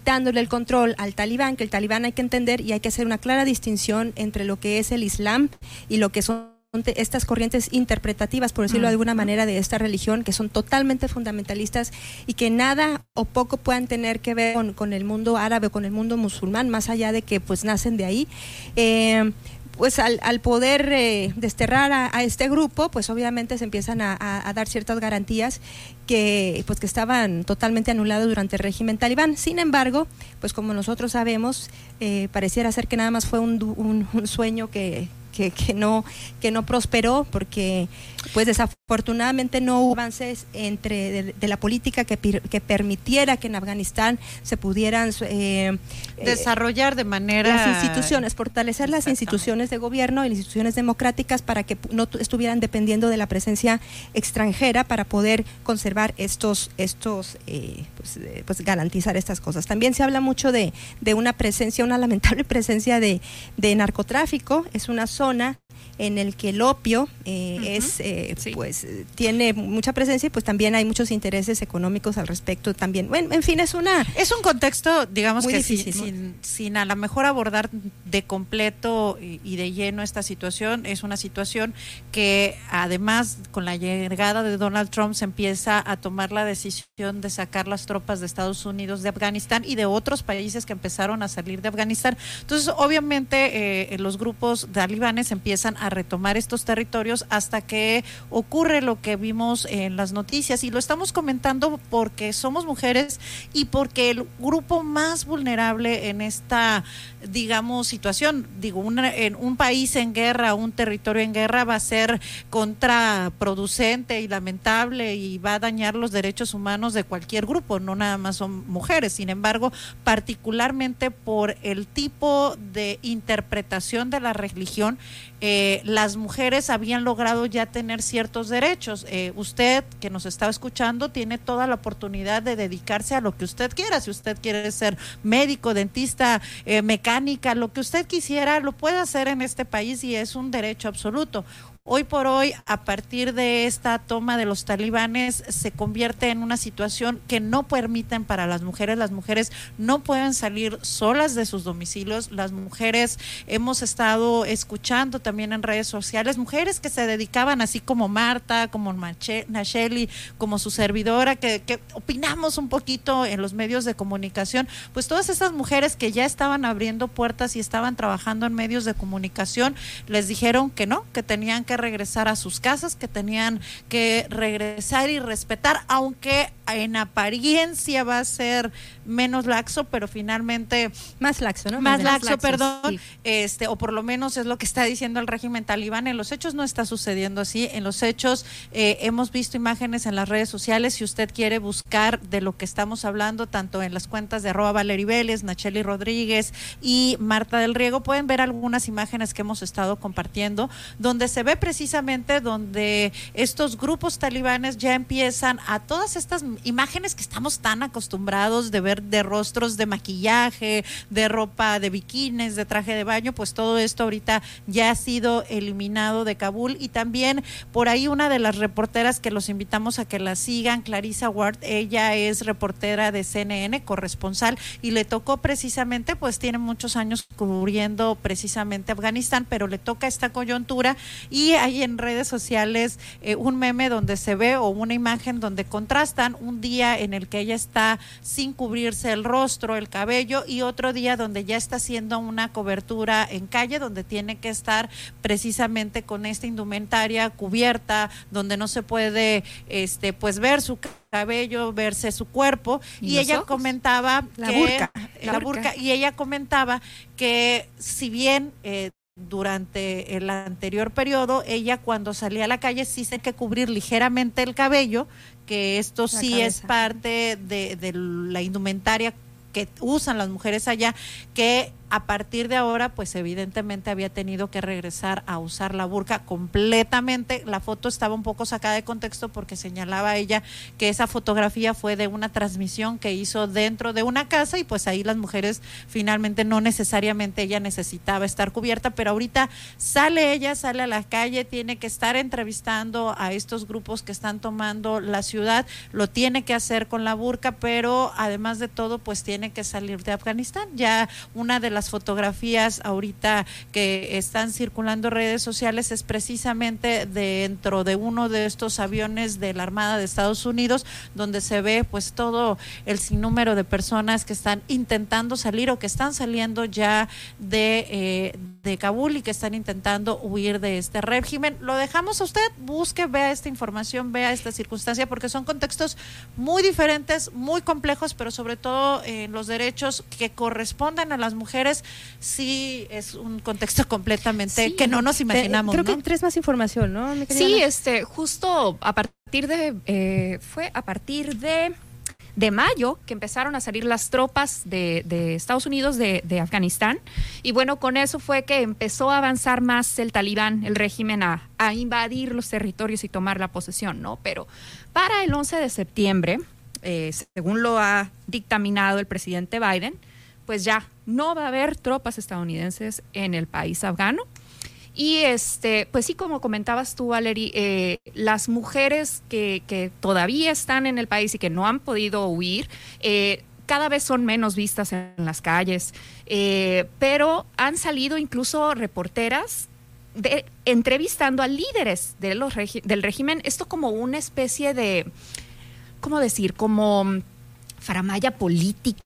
quitándole el control al talibán que el talibán hay que entender y hay que hacer una clara distinción entre lo que es el islam y lo que son estas corrientes interpretativas, por decirlo de alguna manera, de esta religión, que son totalmente fundamentalistas y que nada o poco puedan tener que ver con, con el mundo árabe o con el mundo musulmán, más allá de que pues nacen de ahí. Eh, pues al, al poder eh, desterrar a, este grupo, pues obviamente se empiezan a, dar ciertas garantías que pues que estaban totalmente anuladas durante el régimen talibán. Sin embargo, pues como nosotros sabemos, eh, pareciera ser que nada más fue un- un sueño que, que, que no que no prosperó porque pues desafortunadamente no hubo avances entre de, de la política que, que permitiera que en Afganistán se pudieran eh, eh, Desarrollar de manera las instituciones, fortalecer las instituciones de gobierno y las instituciones democráticas para que no tu- estuvieran dependiendo de la presencia extranjera para poder conservar estos, estos eh, pues, eh, pues garantizar estas cosas. También se habla mucho de, de una presencia, una lamentable presencia de, de narcotráfico. Es una zona en el que el opio eh, es eh, pues tiene mucha presencia y pues también hay muchos intereses económicos al respecto también. Bueno, en fin, es una Es un contexto, digamos que sin- difícil, sin, sin, a lo mejor abordar de completo y, y de lleno esta situación, es una situación que además con la llegada de Donald Trump se empieza a tomar la decisión de sacar las tropas de Estados Unidos de Afganistán y de otros países que empezaron a salir de Afganistán. Entonces, obviamente, eh, los grupos talibanes a retomar estos territorios hasta que ocurre lo que vimos en las noticias. Y lo estamos comentando porque somos mujeres y porque el grupo más vulnerable en esta digamos situación digo una- en un país en guerra un territorio en guerra va a ser contraproducente y lamentable y va a dañar los derechos humanos de cualquier grupo no nada más son mujeres. Sin embargo particularmente por el tipo de interpretación de la religión eh, las mujeres habían logrado ya tener ciertos derechos. Eh, usted que nos está escuchando tiene toda la oportunidad de dedicarse a lo que usted quiera. Si usted quiere ser médico, dentista, eh, mecánica, lo que usted quisiera, lo puede hacer en este país y es un derecho absoluto. Hoy por hoy, a partir de esta toma de los talibanes, se convierte en una situación que no permiten para las mujeres. Las mujeres no pueden salir solas de sus domicilios. Las mujeres hemos estado escuchando también en redes sociales, mujeres que se dedicaban así como Marta, como Nacheli, como su servidora, que, que opinamos un poquito en los medios de comunicación. Pues todas esas mujeres que ya estaban abriendo puertas y estaban trabajando en medios de comunicación, les dijeron que no, que tenían que regresar a sus casas, que tenían que regresar y respetar, aunque en apariencia va a ser menos laxo, pero finalmente más laxo, ¿no? Más Más laxo, perdón, sí. este o por lo menos es lo que está diciendo el régimen talibán. En los hechos no está sucediendo así. En los hechos eh, hemos visto imágenes en las redes sociales. Si usted quiere buscar de lo que estamos hablando, tanto en las cuentas de arroba Valery Vélez, Nacheli Rodríguez y Marta del Riego, pueden ver algunas imágenes que hemos estado compartiendo, donde se ve precisamente donde estos grupos talibanes ya empiezan a todas estas imágenes que estamos tan acostumbrados de ver de rostros de maquillaje, de ropa de bikinis, de traje de baño, pues todo esto ahorita ya ha sido eliminado de Kabul. Y también por ahí una de las reporteras que los invitamos a que la sigan, Clarissa Ward, ella es reportera de CNN, corresponsal y le tocó precisamente, pues tiene muchos años cubriendo precisamente Afganistán, pero le toca esta coyuntura. Y hay en redes sociales eh, un meme donde se ve o una imagen donde contrastan día en el que ella está sin cubrirse el rostro, el cabello y otro día donde ya está haciendo una cobertura en calle donde tiene que estar precisamente con esta indumentaria cubierta, donde no se puede este pues ver su cabello, verse su cuerpo ¿Y ella ojos? comentaba La que la, la y ella comentaba que si bien eh, durante el anterior periodo, ella cuando salía a la calle sí se que cubrir ligeramente el cabello, que esto La sí es parte de, de la indumentaria que usan las mujeres allá, que a partir de ahora, pues evidentemente había tenido que regresar a usar la burka completamente. La foto estaba un poco sacada de contexto porque señalaba ella que esa fotografía fue de una transmisión que hizo dentro de una casa y pues ahí las mujeres finalmente no necesariamente ella necesitaba estar cubierta, pero ahorita sale ella, sale a la calle, tiene que estar entrevistando a estos grupos que están tomando la ciudad, lo tiene que hacer con la burka, pero además de todo, pues tiene que salir de Afganistán. Ya una de las fotografías ahorita que están circulando redes sociales es precisamente dentro de uno de estos aviones de la Armada de Estados Unidos, donde se ve pues todo el sinnúmero de personas que están intentando salir o que están saliendo ya de, eh, de Kabul y que están intentando huir de este régimen. Lo dejamos a usted, busque, vea esta información, vea esta circunstancia, porque son contextos muy diferentes, muy complejos, pero sobre todo en los derechos que corresponden a las mujeres sí es un contexto completamente que no nos imaginamos. creo ¿no? que tres más información, ¿no? mi querida Sí, Ana? este, justo a partir de, eh, fue a partir de, de mayo que empezaron a salir las tropas de, de Estados Unidos de, de Afganistán. Y bueno, con eso fue que empezó a avanzar más el talibán, el régimen, a, a invadir los territorios y tomar la posesión, ¿no? Pero para el 11 de septiembre, eh, según lo ha dictaminado el presidente Biden, pues ya no va a haber tropas estadounidenses en el país afgano. Y este, pues sí, como comentabas tú, Valerie, eh, las mujeres que, todavía están en el país y que no han podido huir, eh, cada vez son menos vistas en las calles, eh, pero han salido incluso reporteras entrevistando a líderes de los del régimen, esto como una especie de, ¿cómo decir? Como mm, faramaya política,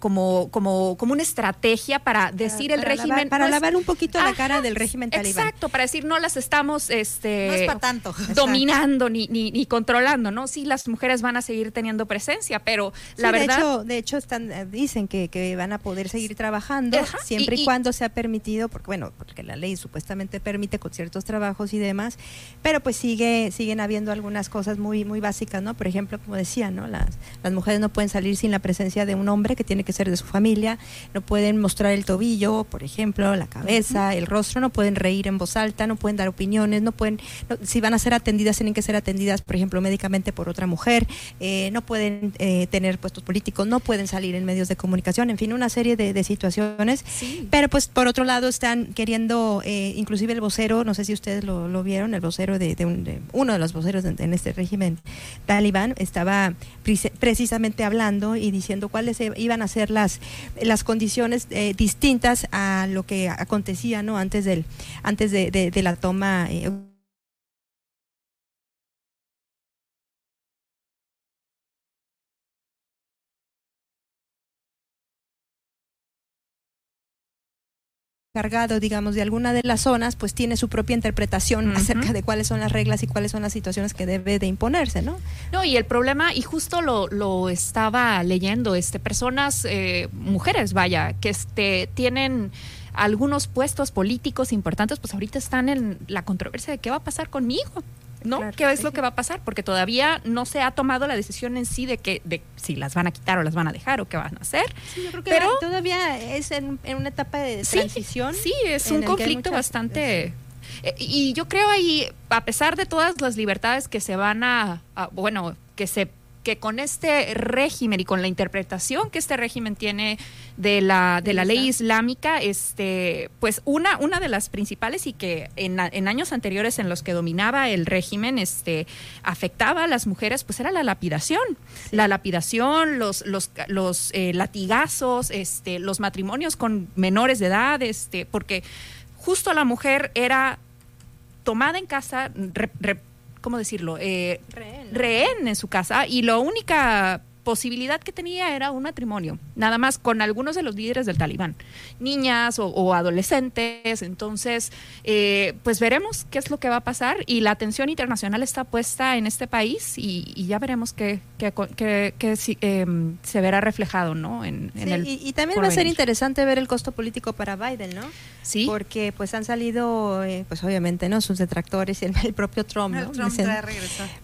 como, como, como una estrategia para decir el para régimen. lavar- para no es- lavar un poquito la cara del régimen talibán. Exacto, para decir no las estamos este, No es pa' tanto. dominando ni, ni, ni controlando, ¿no? Sí, las mujeres van a seguir teniendo presencia, pero la Sí, verdad. De hecho, de hecho están, eh, dicen que, que van a poder seguir trabajando Ajá, siempre y, y- y- cuando sea permitido, porque bueno, porque la ley supuestamente permite con ciertos trabajos y demás, pero pues sigue siguen habiendo algunas cosas muy muy básicas, ¿no? Por ejemplo, como decía, ¿no? Las, las mujeres no pueden salir sin la presencia de un hombre que tiene que ser de su familia, no pueden mostrar el tobillo, por ejemplo, la cabeza, el rostro, no pueden reír en voz alta, no pueden dar opiniones, no pueden, no- si van a ser atendidas, tienen que ser atendidas, por ejemplo, médicamente por otra mujer, eh, no pueden eh, tener puestos políticos, no pueden salir en medios de comunicación, en fin, una serie de, de situaciones. Pero pues por otro lado están queriendo, eh, inclusive el vocero, no sé si ustedes lo, lo vieron, el vocero de, de un- de uno de los voceros en, este régimen talibán estaba precisamente hablando y diciendo cuáles iban a ser las, las condiciones eh, distintas a lo que acontecía no antes del antes de, de- la toma eh, cargado, digamos, de alguna de las zonas, pues tiene su propia interpretación acerca de cuáles son las reglas y cuáles son las situaciones que debe de imponerse, ¿no? No, y el problema, y justo lo, lo estaba leyendo, este, personas, eh, mujeres, vaya, que este, tienen algunos puestos políticos importantes, pues ahorita están en la controversia de qué va a pasar conmigo. ¿No? ¿Qué es lo que va a pasar? Porque todavía no se ha tomado la decisión en sí de que de si las van a quitar o las van a dejar o qué van a hacer. Pero Pero todavía es en, en una etapa de Sí, transición. Sí, es un que conflicto muchas- bastante... eh, Y yo creo ahí, a pesar de todas las libertades que se van a, a- bueno, que se que con este régimen y con la interpretación que este régimen tiene de la de la ley islámica, este, pues una una de las principales y que en, años anteriores en los que dominaba el régimen, este, afectaba a las mujeres, pues era la lapidación, la lapidación, los los los eh, latigazos, este, los matrimonios con menores de edad, este, porque justo la mujer era tomada en casa, re- re- ¿cómo decirlo? Eh, rehén. en su casa y la única posibilidad que tenía era un matrimonio, nada más con algunos de los líderes del talibán, niñas o, o adolescentes. Entonces, eh, pues veremos qué es lo que va a pasar y la atención internacional está puesta en este país y, y ya veremos qué, qué, qué- qué si- em, se verá reflejado, ¿no? En, en Sí, el y, y también va a ser interesante ver el costo político para Biden, ¿no? Sí. Porque pues han salido, eh, pues obviamente, ¿no? Sus detractores y el, el propio Trump, ¿no? El Trump Dicen-.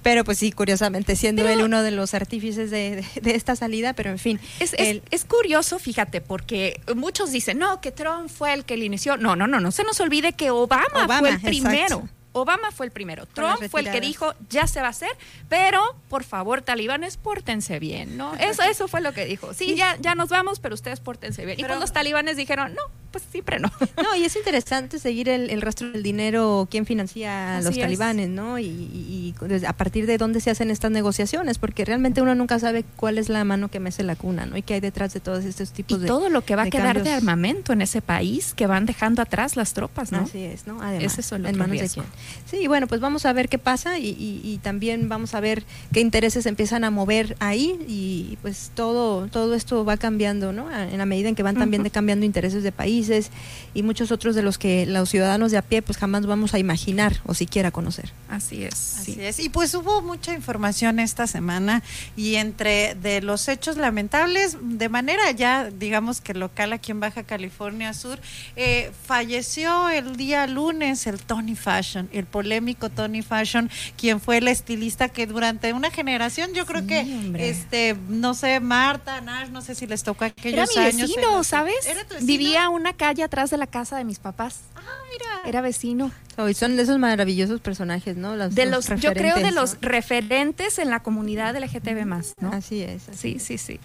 Pero pues sí, curiosamente, siendo él uno de los artífices de, de- de esta salida, pero en fin. Es, es, es, curioso, fíjate, porque muchos dicen, no, que Trump fue el que le inició. No, no, no, no se nos olvide que Obama, Obama fue el primero. exacto. Obama fue el primero. Trump fue el que dijo, ya se va a hacer, pero por favor, talibanes, pórtense bien, ¿no? Eso, eso fue lo que dijo. Sí, ya, ya nos vamos, pero ustedes pórtense bien. y cuando los talibanes dijeron, no, pues siempre no. No, y es interesante seguir el, el rastro del dinero, quién financia a los es. talibanes, ¿no? Y, y- y desde- a partir de dónde se hacen estas negociaciones, porque realmente uno nunca sabe cuál es la mano que mece la cuna, ¿no? Y qué hay detrás de todos estos tipos Y de todo lo que va a quedar de armamento en ese país que van dejando atrás las tropas, ¿no? Así es, ¿no? Además, es el en manos de quién. Sí, bueno, pues vamos a ver qué pasa y, también vamos a ver qué intereses empiezan a mover ahí y pues todo todo esto va cambiando, ¿no? En la medida en que van también de cambiando intereses de países y muchos otros de los que los ciudadanos de a pie pues jamás vamos a imaginar o siquiera conocer. Así es. Así es. Y pues hubo mucha información esta semana y entre de los hechos lamentables, de manera ya, digamos que local aquí en Baja California Sur, eh, falleció el día lunes el Tony Fashion, el polémico Tony Fashion, quien fue el estilista que durante una generación, yo creo que, hombre. este, no sé, Marta, Nash, no sé si les tocó Era aquellos mi años. vecino, los- ¿sabes? ¿Era tu vecino? Vivía una calle atrás de la casa de mis papás. Ah, mira. Era vecino. Hoy son de esos maravillosos personajes, ¿no? Los- De los, yo creo de los referentes en la comunidad LGTB más, ¿no? Así es. Sí, sí, sí.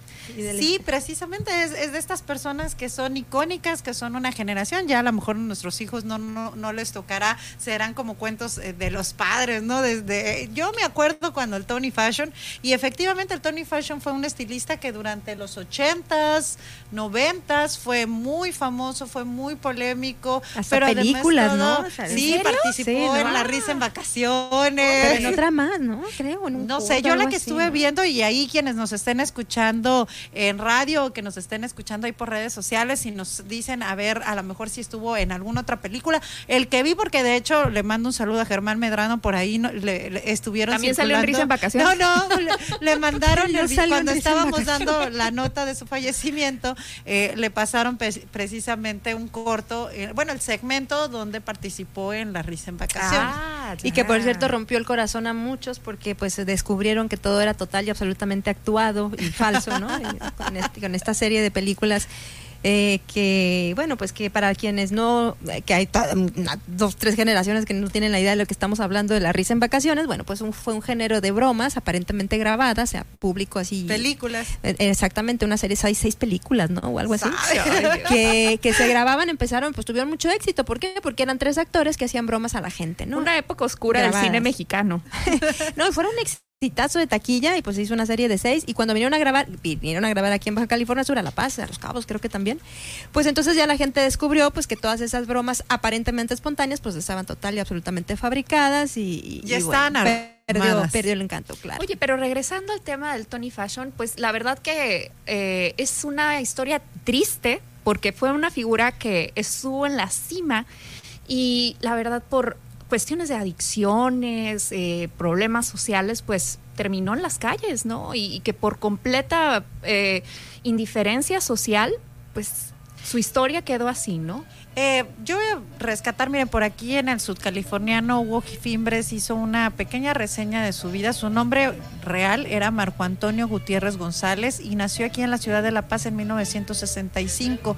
Sí, precisamente es, es de estas personas que son icónicas, que son una generación. Ya a lo mejor a nuestros hijos no, no, no les tocará, serán como cuentos eh, de los padres, ¿no? Desde yo me acuerdo cuando el Tony Fashion, y efectivamente el Tony Fashion fue un estilista que durante los ochentas, noventas fue muy famoso, fue muy polémico. Hasta pero además películas, todo- ¿no? O sea, ¿en Sí, serio? participó Sí, ¿no? en La Risa en Vacaciones. Pero en otra más, ¿no? Creo. en un No sé, yo la que así, estuve ¿no? viendo y ahí quienes nos estén escuchando en radio o que nos estén escuchando ahí por redes sociales y nos dicen a ver a lo mejor si estuvo en alguna otra película. El que vi porque de hecho le mando un saludo a Germán Medrano por ahí no, le, le- estuvieron ¿También salió en circulando- Risa en Vacaciones? No, no, le, le mandaron No el cuando estábamos dando la nota de su fallecimiento, eh, le pasaron pe- precisamente un corto, eh, bueno, el segmento donde participó en La Risa en Vacaciones. Ah, Y que por cierto rompió el corazón a muchos porque pues se descubrieron que todo era total y absolutamente actuado y falso, ¿no? Con, este- con esta serie de películas eh, que, bueno, pues que para quienes no, que hay una, dos, tres generaciones que no tienen la idea de lo que estamos hablando de la risa en vacaciones, bueno, pues un- fue un género de bromas aparentemente grabadas, o sea, público así. Películas. Eh, Exactamente, una serie, hay seis películas, ¿no? O algo así. que, que se grababan, empezaron, pues tuvieron mucho éxito. ¿Por qué? Porque eran tres actores que hacían bromas a la gente, ¿no? Una época oscura del cine mexicano. No, fueron un exitazo de taquilla y pues se hizo una serie de seis y cuando vinieron a grabar, vinieron a grabar aquí en Baja California Sur, a La Paz, a Los Cabos creo que también, pues entonces ya la gente descubrió pues que todas esas bromas aparentemente espontáneas pues estaban total y absolutamente fabricadas y, Ya perdió, armadas. perdió el encanto, claro. Oye, pero regresando al tema del Tony Fashion, pues la verdad que eh, es una historia triste porque fue una figura que estuvo en la cima y la verdad por cuestiones de adicciones, eh, problemas sociales, pues terminó en las calles, ¿no? Y, que por completa eh, indiferencia social, pues su historia quedó así, ¿no? Eh, yo voy a rescatar, miren, por aquí en el sudcaliforniano Hugo Fimbres hizo una pequeña reseña de su vida. Su nombre real era Marco Antonio Gutiérrez González y nació aquí en la ciudad de La Paz en 1965.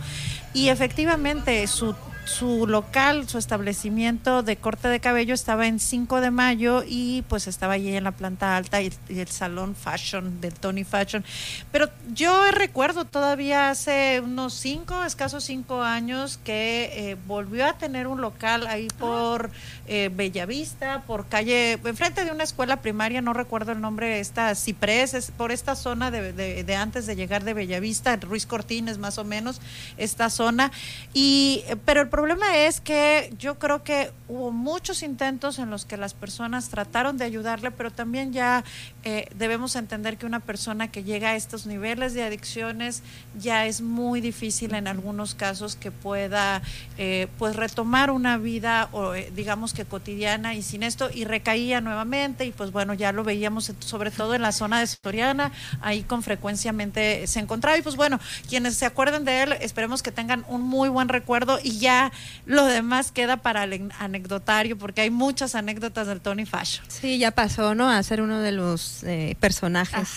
Y efectivamente su, su local, su establecimiento de corte de cabello estaba en 5 de mayo y pues estaba allí en la planta alta y, y el salón fashion del Tony Fashion. Pero yo recuerdo todavía hace unos 5, escasos 5 años que eh, volvió a tener un local ahí por eh, Bellavista, por calle, enfrente de una escuela primaria, no recuerdo el nombre, esta Ciprés, es por esta zona de, de- de antes de llegar de Bellavista, Ruiz Cortines más o menos, esta zona. Y, eh, pero el problema es que yo creo que hubo muchos intentos en los que las personas trataron de ayudarle, pero también ya eh, debemos entender que una persona que llega a estos niveles de adicciones ya es muy difícil en algunos casos que pueda eh, pues retomar una vida o eh, digamos que cotidiana y sin esto y recaía nuevamente y pues bueno ya lo veíamos sobre todo en la zona de Soriana ahí con frecuenciamente se encontraba y pues bueno quienes se acuerden de él esperemos que tengan un muy buen recuerdo y ya lo demás queda para el en- anecdotario porque hay muchas anécdotas del Tony Fashion Sí, ya pasó, ¿no? A ser uno de los eh, personajes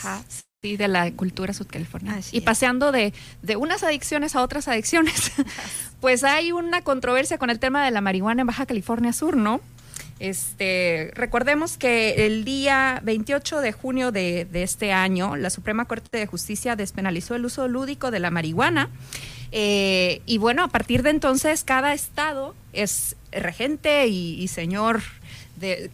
Sí, de la cultura sudcaliforniana. y paseando de, de unas adicciones a otras adicciones, pues hay una controversia con el tema de la marihuana en Baja California Sur, ¿no? Este, recordemos que el día 28 de junio de, de, este año, la Suprema Corte de Justicia despenalizó el uso lúdico de la marihuana. Eh, y bueno, a partir de entonces, cada estado es regente y, señor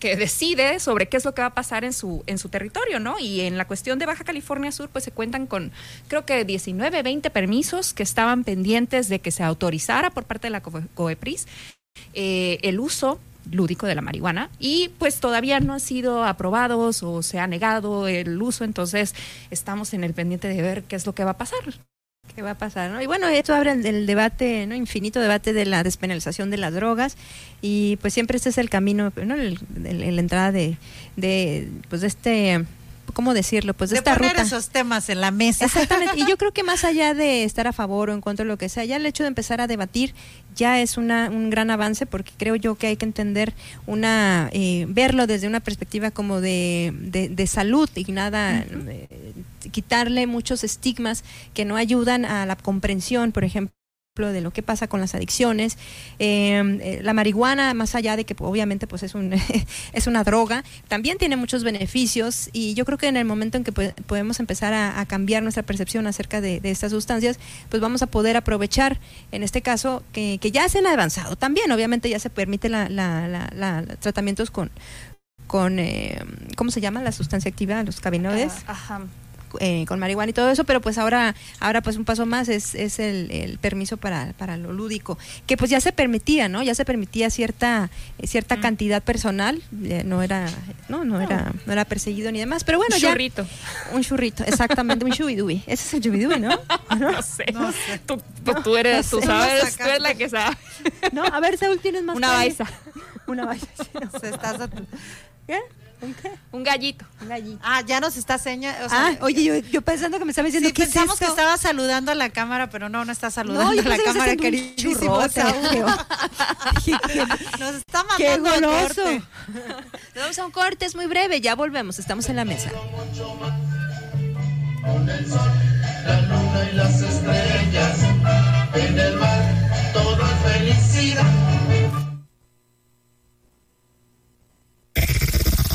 que decide sobre qué es lo que va a pasar en su, en su territorio, ¿no? Y en la cuestión de Baja California Sur, pues se cuentan con, creo que 19, 20 permisos que estaban pendientes de que se autorizara por parte de la COEPRIS eh, el uso lúdico de la marihuana y pues todavía no han sido aprobados o se ha negado el uso, entonces estamos en el pendiente de ver qué es lo que va a pasar qué va a pasar, ¿no? Y bueno, esto abre el, debate, ¿no? Infinito debate de la despenalización de las drogas y pues siempre este es el camino, ¿no? la entrada de, de, pues de este ¿cómo decirlo? Pues de, esta poner esos temas en la mesa. Exactamente. Y yo creo que más allá de estar a favor o en contra de lo que sea, ya el hecho de empezar a debatir ya es una, un gran avance porque creo yo que hay que entender una, eh, verlo desde una perspectiva como de, de, salud y nada, eh, quitarle muchos estigmas que no ayudan a la comprensión, por ejemplo de lo que pasa con las adicciones. Em, eh, la marihuana, más allá de que obviamente pues es, un, es una droga, también tiene muchos beneficios y yo creo que en el momento en que podemos empezar a, cambiar nuestra percepción acerca de, estas sustancias, pues vamos a poder aprovechar, en este caso, que, ya se han avanzado. También, obviamente, ya se permite la, la, tratamientos con, con eh, ¿cómo se llama? La sustancia activa, los cannabinoides. Ah, ajá. Eh, con marihuana y todo eso, pero pues ahora, ahora pues un paso más es, es el, permiso para, para lo lúdico, que pues ya se permitía, ¿no? Ya se permitía cierta, cierta cantidad personal, eh, no era, no, no, era, no era perseguido ni demás, pero bueno, un churrito. Un churrito, exactamente, un chubidui. Ese es el chubidui, ¿no? ¿no? sé. No sé. Tú, tú eres, tú sabes, tú eres la que sabe. No, a ver, Saúl, tienes más. Una baisa. Una baisa. No sé, estás ¿Qué? ¿Un qué? Un gallito. Un gallito. Ah, ya nos está señalando. O ah, oye, yo, yo, pensando que me estaba diciendo sí, que pensamos que estaba saludando a la cámara, pero no, no está saludando no, a la cámara, queridísimo Nos está mandando Qué goloso. Nos vamos a un corte, es muy breve, ya volvemos, estamos en la mesa. Con el sol, la luna y las estrellas, en el mar, todo es felicidad.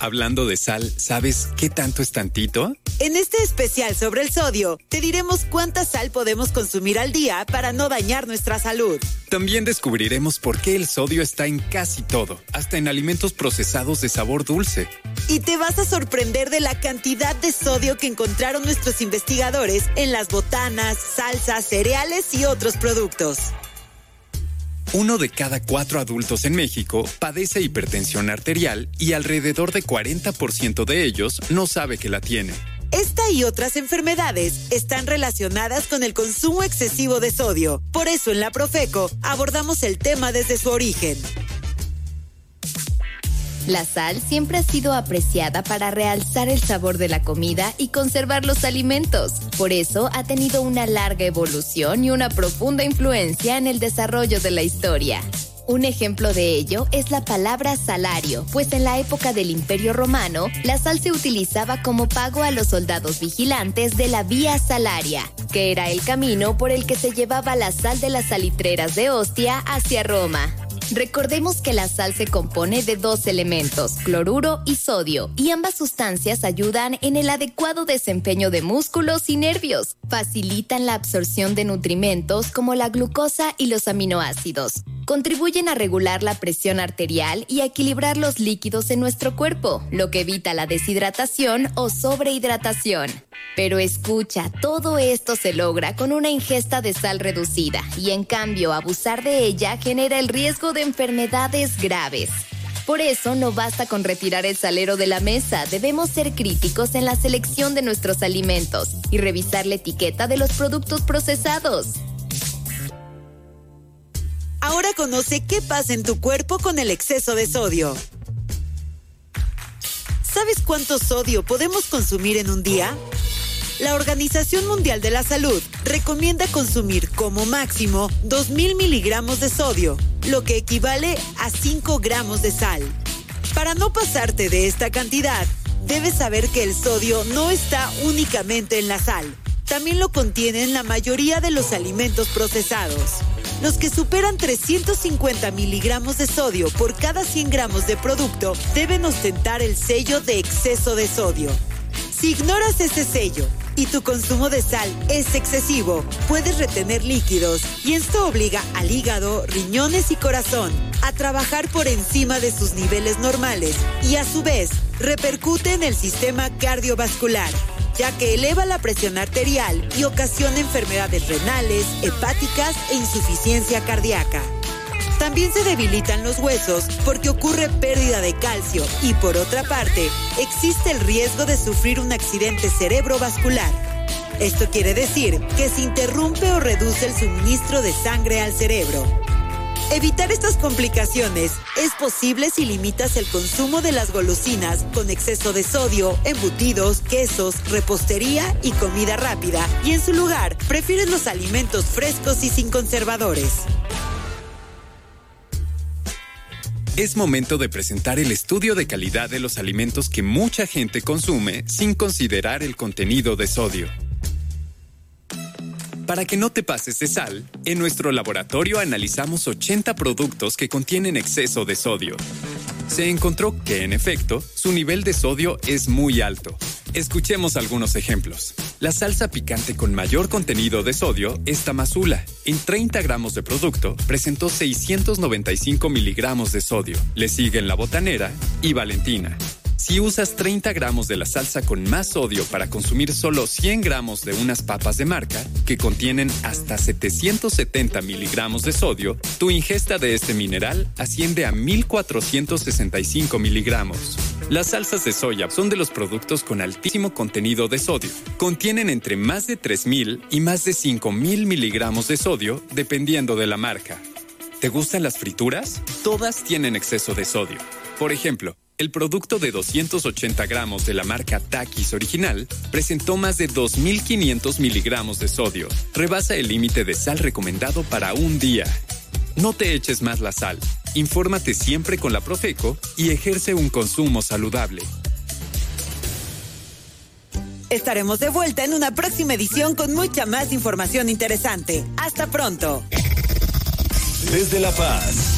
Hablando de sal, ¿sabes qué tanto es tantito? En este especial sobre el sodio, te diremos cuánta sal podemos consumir al día para no dañar nuestra salud. También descubriremos por qué el sodio está en casi todo, hasta en alimentos procesados de sabor dulce. Y te vas a sorprender de la cantidad de sodio que encontraron nuestros investigadores en las botanas, salsas, cereales y otros productos. Uno de cada cuatro adultos en México padece hipertensión arterial y alrededor de 40% de ellos no sabe que la tiene. Esta y otras enfermedades están relacionadas con el consumo excesivo de sodio. Por eso en la Profeco abordamos el tema desde su origen. La sal siempre ha sido apreciada para realzar el sabor de la comida y conservar los alimentos. Por eso ha tenido una larga evolución y una profunda influencia en el desarrollo de la historia. Un ejemplo de ello es la palabra salario, pues en la época del Imperio Romano, la sal se utilizaba como pago a los soldados vigilantes de la vía salaria, que era el camino por el que se llevaba la sal de las salitreras de Ostia hacia Roma. Recordemos que la sal se compone de dos elementos, cloruro y sodio, y ambas sustancias ayudan en el adecuado desempeño de músculos y nervios. Facilitan la absorción de nutrimentos como la glucosa y los aminoácidos. Contribuyen a regular la presión arterial y a equilibrar los líquidos en nuestro cuerpo, lo que evita la deshidratación o sobrehidratación. Pero escucha, todo esto se logra con una ingesta de sal reducida y en cambio abusar de ella genera el riesgo de enfermedades graves. Por eso no basta con retirar el salero de la mesa, debemos ser críticos en la selección de nuestros alimentos y revisar la etiqueta de los productos procesados. Ahora conoce qué pasa en tu cuerpo con el exceso de sodio. ¿Sabes cuánto sodio podemos consumir en un día? La Organización Mundial de la Salud recomienda consumir como máximo 2.000 miligramos de sodio, lo que equivale a 5 gramos de sal. Para no pasarte de esta cantidad, debes saber que el sodio no está únicamente en la sal, también lo contienen la mayoría de los alimentos procesados. Los que superan 350 miligramos de sodio por cada 100 gramos de producto deben ostentar el sello de exceso de sodio. Si ignoras ese sello y tu consumo de sal es excesivo, puedes retener líquidos y esto obliga al hígado, riñones y corazón a trabajar por encima de sus niveles normales y a su vez repercute en el sistema cardiovascular, ya que eleva la presión arterial y ocasiona enfermedades renales, hepáticas e insuficiencia cardíaca. También se debilitan los huesos porque ocurre pérdida de calcio y por otra parte, existe el riesgo de sufrir un accidente cerebrovascular. Esto quiere decir que se interrumpe o reduce el suministro de sangre al cerebro. Evitar estas complicaciones es posible si limitas el consumo de las golosinas con exceso de sodio, embutidos, quesos, repostería y comida rápida y en su lugar prefieres los alimentos frescos y sin conservadores. Es momento de presentar el estudio de calidad de los alimentos que mucha gente consume sin considerar el contenido de sodio. Para que no te pases de sal, en nuestro laboratorio analizamos 80 productos que contienen exceso de sodio. Se encontró que, en efecto, su nivel de sodio es muy alto. Escuchemos algunos ejemplos. La salsa picante con mayor contenido de sodio es Tamazula. En 30 gramos de producto presentó 695 miligramos de sodio. Le siguen la botanera y Valentina. Si usas 30 gramos de la salsa con más sodio para consumir solo 100 gramos de unas papas de marca, que contienen hasta 770 miligramos de sodio, tu ingesta de este mineral asciende a 1465 miligramos. Las salsas de soya son de los productos con altísimo contenido de sodio. Contienen entre más de 3.000 y más de 5.000 miligramos de sodio, dependiendo de la marca. ¿Te gustan las frituras? Todas tienen exceso de sodio. Por ejemplo, el producto de 280 gramos de la marca Takis original presentó más de 2.500 miligramos de sodio. Rebasa el límite de sal recomendado para un día. No te eches más la sal. Infórmate siempre con la Profeco y ejerce un consumo saludable. Estaremos de vuelta en una próxima edición con mucha más información interesante. Hasta pronto. Desde La Paz.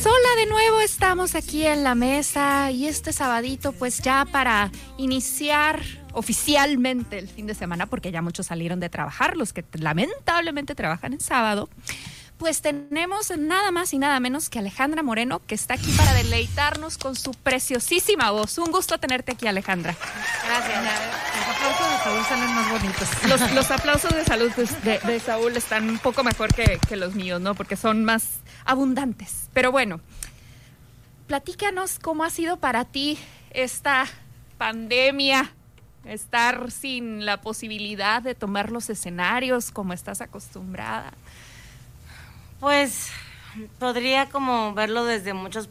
Pues hola de nuevo, estamos aquí en la mesa y este sabadito pues ya para iniciar oficialmente el fin de semana porque ya muchos salieron de trabajar, los que lamentablemente trabajan en sábado. Pues tenemos nada más y nada menos que Alejandra Moreno, que está aquí para deleitarnos con su preciosísima voz. Un gusto tenerte aquí, Alejandra. Gracias. Los aplausos de Saúl salen más bonitos. Los, los aplausos de salud de, de Saúl están un poco mejor que, que los míos, ¿no? Porque son más abundantes. Pero bueno, platícanos cómo ha sido para ti esta pandemia estar sin la posibilidad de tomar los escenarios como estás acostumbrada? Pues podría como verlo desde muchos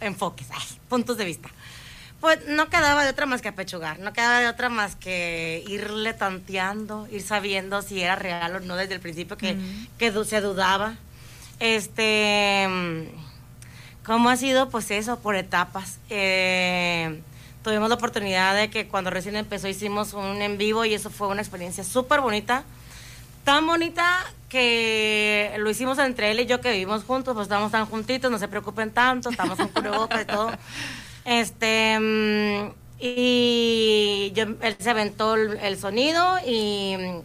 enfoques, ay, puntos de vista. Pues no quedaba de otra más que apechugar, no quedaba de otra más que irle tanteando, ir sabiendo si era real o no desde el principio que, que du- se dudaba. Este, ¿cómo ha sido? Pues eso, por etapas. Eh, tuvimos la oportunidad de que cuando recién empezó hicimos un en vivo y eso fue una experiencia súper bonita. Tan bonita que lo hicimos entre él y yo que vivimos juntos, pues estamos tan juntitos, no se preocupen tanto, estamos con cubrebocas y todo. Este, mm, y yo, él se aventó el, el sonido y mm,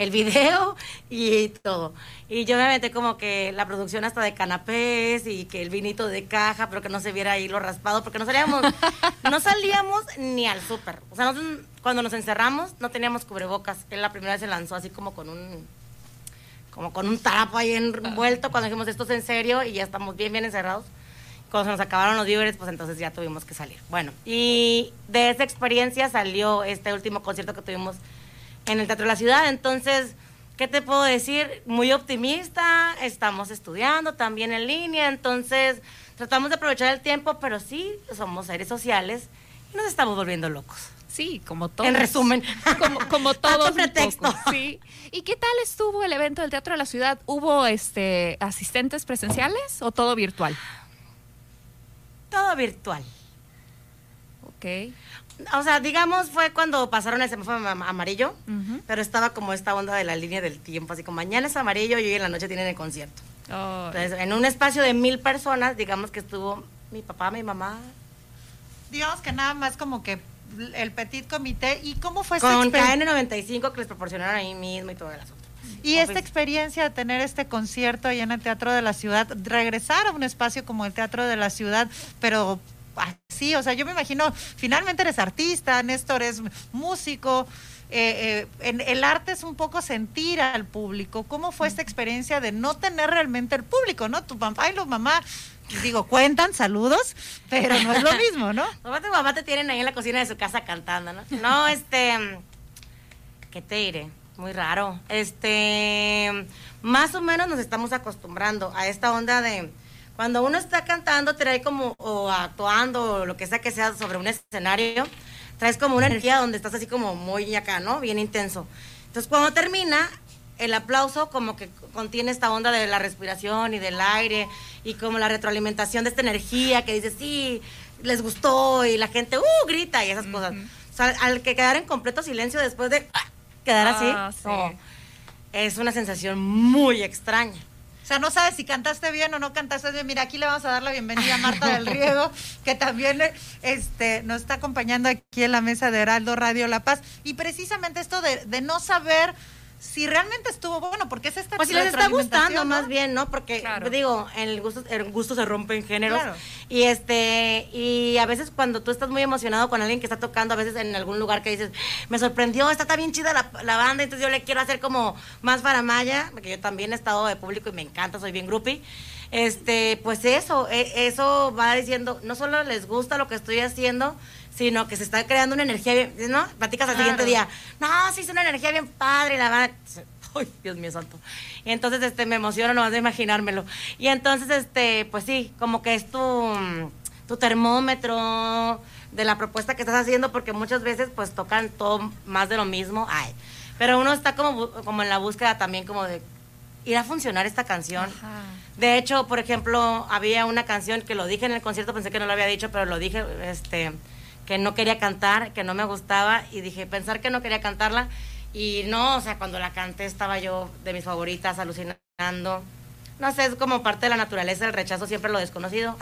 el video y todo. Y yo me aventé como que la producción hasta de canapés y que el vinito de caja, pero que no se viera ahí lo raspado, porque no salíamos, no salíamos ni al súper. O sea, nosotros, cuando nos encerramos no teníamos cubrebocas. Él la primera vez se lanzó así como con un como con un trapo ahí envuelto cuando dijimos esto es en serio y ya estamos bien, bien encerrados. Cuando se nos acabaron los víveres, pues entonces ya tuvimos que salir. Bueno, y de esa experiencia salió este último concierto que tuvimos en el Teatro de la Ciudad. Entonces, ¿qué te puedo decir? Muy optimista, estamos estudiando también en línea, entonces tratamos de aprovechar el tiempo, pero sí, somos seres sociales y nos estamos volviendo locos. Sí, como todos. En resumen. Como, como todos. pretexto. sí. ¿Y qué tal estuvo el evento del Teatro de la Ciudad? ¿Hubo este asistentes presenciales o todo virtual? Todo virtual. Ok. O sea, digamos, fue cuando pasaron el semáforo am- amarillo, pero estaba como esta onda de la línea del tiempo, así como mañana es amarillo y hoy en la noche tienen el concierto. Entonces, en un espacio de mil personas, digamos que estuvo mi papá, mi mamá, Digamos que nada más como que el petit comité. ¿Y cómo fue con experiencia? KN95 que les proporcionaron ahí mismo y todo el asunto. Y esta experiencia de tener este concierto ahí en el Teatro de la Ciudad, regresar a un espacio como el Teatro de la Ciudad, pero así, o sea, yo me imagino, finalmente eres artista, Néstor es músico, eh, eh, en- el arte es un poco sentir al público. ¿Cómo fue esta experiencia de no tener realmente el público, no? Tu papá y los mamá, digo, cuentan, saludos, pero no es lo mismo, ¿no? Mamá, tu mamá te tienen ahí en la cocina de su casa cantando, ¿no? No, este. ¿Qué te diré? Muy raro. Este. Más o menos nos estamos acostumbrando a esta onda de. Cuando uno está cantando, trae como. o actuando, o lo que sea que sea sobre un escenario, traes como una energía donde estás así como muy acá, ¿no? Bien intenso. Entonces, cuando termina, el aplauso como que contiene esta onda de la respiración y del aire y como la retroalimentación de esta energía que dice, sí, les gustó y la gente, uh, grita y esas cosas. O sea, al que quedar en completo silencio después de ah, quedar así, Ah, sí. no, es una sensación muy extraña. O sea, no sabes si cantaste bien o no cantaste bien. Mira, aquí le vamos a dar la bienvenida a Marta del Riego, que también este, nos está acompañando aquí en la mesa de Heraldo Radio La Paz. Y precisamente esto de, de no saber si realmente estuvo bueno, porque es esta Pues si les está gustando ¿no? más bien, ¿no? Porque digo, el gusto, el gusto se rompe en géneros. Claro. Y este, y a veces cuando tú estás muy emocionado con alguien que está tocando, a veces en algún lugar que dices, me sorprendió, está tan bien chida la, la banda, entonces yo le quiero hacer como más faramaya, porque yo también he estado de público y me encanta, soy bien groupie. Este, pues eso, e- eso va diciendo, no solo les gusta lo que estoy haciendo, sino que se está creando una energía, bien- ¿no? Platicas al Claro. siguiente día, no, sí, es una energía bien padre, y la van Ay, Dios mío santo. Y entonces este me emociona nomás de imaginármelo. Y entonces este, pues sí, como que es tu, tu termómetro de la propuesta que estás haciendo, porque muchas veces pues tocan todo más de lo mismo. Ay. Pero uno está como, como en la búsqueda también como de ir a funcionar esta canción. De hecho, por ejemplo, había una canción que lo dije en el concierto, pensé que no lo había dicho, pero lo dije, este, que no quería cantar, que no me gustaba, y dije, pensar que no quería cantarla, y no, o sea, cuando la canté estaba yo de mis favoritas, alucinando. No sé, es como parte de la naturaleza, el rechazo siempre lo desconocido.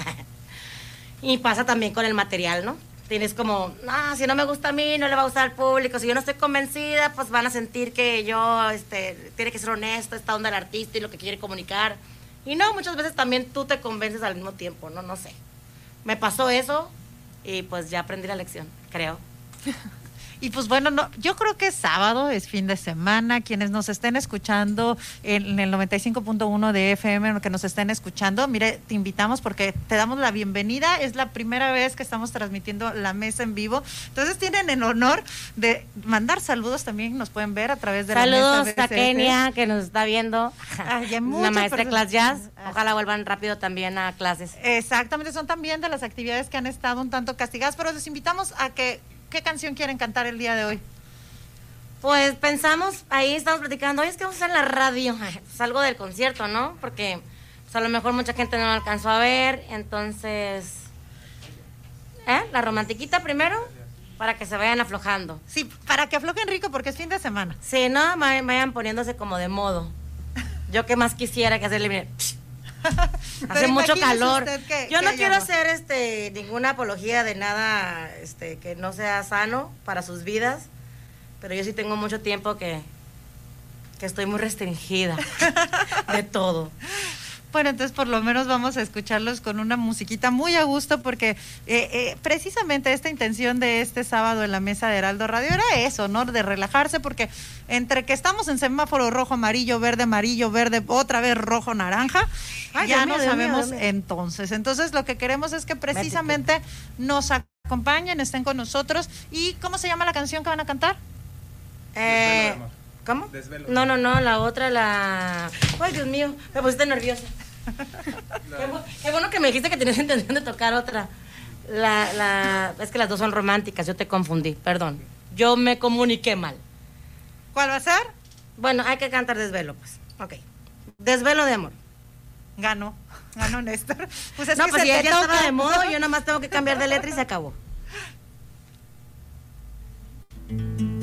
y pasa también con el material, ¿no? Tienes como, ah, si no me gusta a mí, no le va a gustar al público. Si yo no estoy convencida, pues van a sentir que yo, este, tiene que ser honesto, esta onda del artista y lo que quiere comunicar. Y no, muchas veces también tú te convences al mismo tiempo, ¿no? No sé. Me pasó eso y pues ya aprendí la lección, creo. Y pues bueno, no, yo creo que es sábado, es fin de semana. Quienes nos estén escuchando en el 95.1 de FM, que nos estén escuchando, mire, te invitamos porque te damos la bienvenida. Es la primera vez que estamos transmitiendo la mesa en vivo. Entonces tienen el honor de mandar saludos también, nos pueden ver a través de Saludos la mesa. a Kenia, que nos está viendo. Ay, muchas maestra de class jazz. Ojalá vuelvan rápido también a clases. Exactamente, son también de las actividades que han estado un tanto castigadas, pero les invitamos a que, ¿qué canción quieren cantar el día de hoy? Pues pensamos, ahí estamos platicando, oye, es que vamos a hacer la radio. Salgo del concierto, ¿no? Porque pues, a lo mejor mucha gente no lo alcanzó a ver, entonces... ¿Eh? La romantiquita primero, para que se vayan aflojando. Sí, para que aflojen rico, porque es fin de semana. Sí, no, va- vayan poniéndose como de modo. Yo que más quisiera que hacerle... mire, Hace mucho calor. que- Yo que no quiero hacer este ninguna apología de nada este que no sea sano para sus vidas, pero yo sí tengo mucho tiempo que que estoy muy restringida de todo. Bueno, entonces por lo menos vamos a escucharlos con una musiquita muy a gusto porque eh, eh, precisamente esta intención de este sábado en la mesa de Heraldo Radio era eso, ¿no? De relajarse porque entre que estamos en semáforo rojo, amarillo, verde, amarillo, verde, otra vez rojo, naranja, Ay, ya no mío, sabemos mío. entonces. Entonces lo que queremos es que precisamente nos acompañen, estén con nosotros. ¿Y cómo se llama la canción que van a cantar? Eh, ¿Cómo? No, no, no, la otra, la... Ay, Dios mío, me pusiste nerviosa. Qué, bu- qué bueno que me dijiste que tenías intención de tocar otra. La, la... Es que las dos son románticas, yo te confundí, perdón. Yo me comuniqué mal. ¿Cuál va a ser? Bueno, hay que cantar Desvelo, pues. Ok. Desvelo de amor. Ganó, ganó Néstor. Pues es no, que pues si ella estaba de modo, yo nada más tengo que cambiar de letra y se acabó.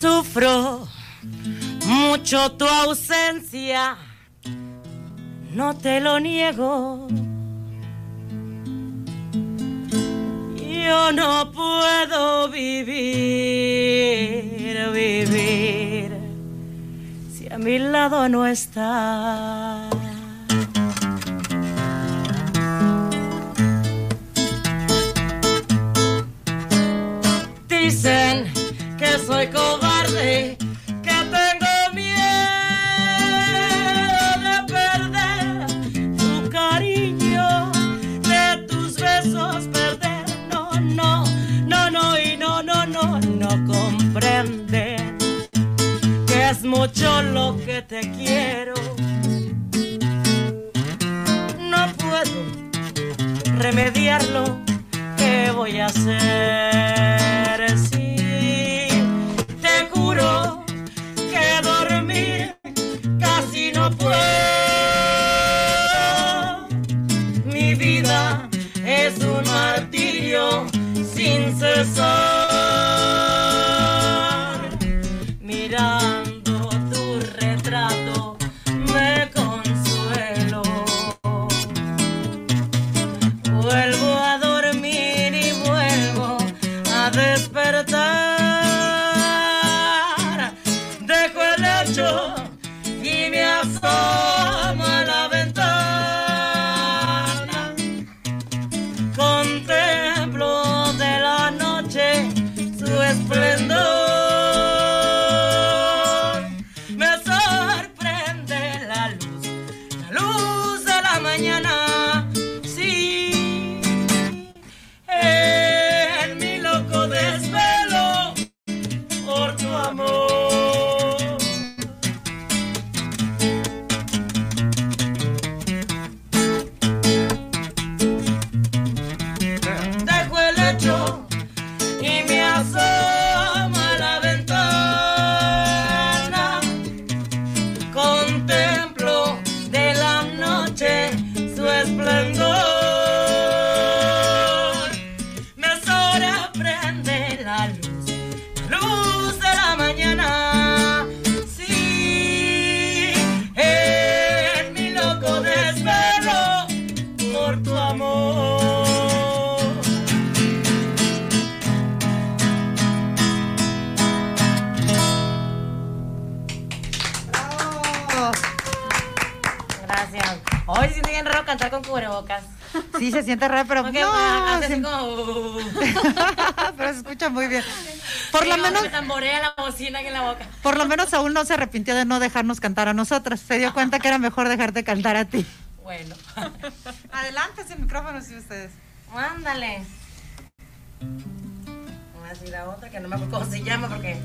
Sufro mucho tu ausencia, no te lo niego. Yo no puedo vivir, vivir, si a mi lado no está. Dicen que soy cobarde, que tengo miedo de perder tu cariño, de tus besos perder. No, no, no, no, y no, no, no, no comprenden que es mucho lo que te quiero. No puedo remediarlo. ¿Qué voy a hacer? Casi no puedo. Mi vida es un martirio sin cesar. Tamborea la bocina aquí en la boca. por lo menos aún no se arrepintió de no dejarnos cantar a nosotras. Se dio cuenta que era mejor dejarte cantar a ti. Bueno. Adelante sin micrófono, si ustedes. Ándale. Voy a decir la otra que no me acuerdo cómo se llama porque...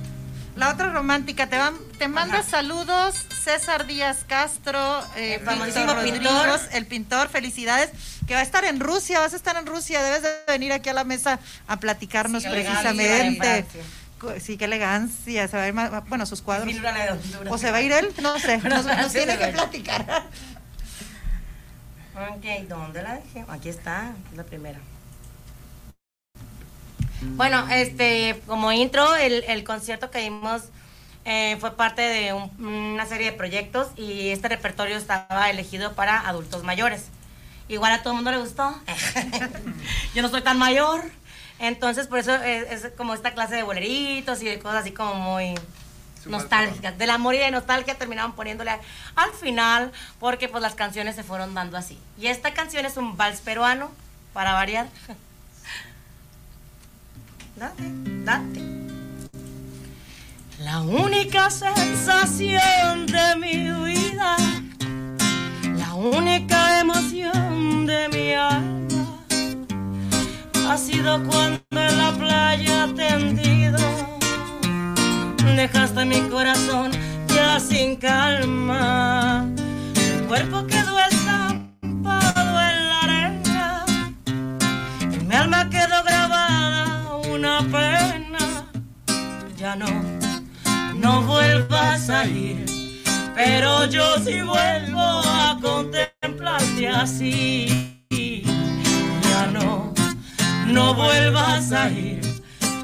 La otra romántica, te, van, te manda saludos César Díaz Castro, eh, El pintor. El pintor, felicidades, que va a estar en Rusia, vas a estar en Rusia, debes de venir aquí a la mesa a platicarnos Sí, precisamente. Sí, qué elegancia, se va a ir más- bueno, sus cuadros. Mil. O se va a ir él, no sé, nos, tiene que platicar. Ok, ¿dónde la dejé? Aquí está, es la primera. Bueno, este, como intro, el, el concierto que dimos eh, fue parte de un- una serie de proyectos y este repertorio estaba elegido para adultos mayores. Igual a todo el mundo le gustó. Yo no soy tan mayor. Entonces, por eso es, es como esta clase de boleritos y de cosas así como muy nostálgicas. Del amor y de nostalgia terminaban poniéndole al final porque pues las canciones se fueron dando así. Y esta canción es un vals peruano, para variar. Date, date. La única sensación de mi vida, la única emoción de mi alma, ha sido cuando en la playa tendido dejaste mi corazón ya sin calma. Tu cuerpo quedó estampado en la arena, en mi alma quedó grabada una pena. Ya no no vuelvas a ir. Pero yo sí vuelvo a contemplarte así. No, vuelvas a ir.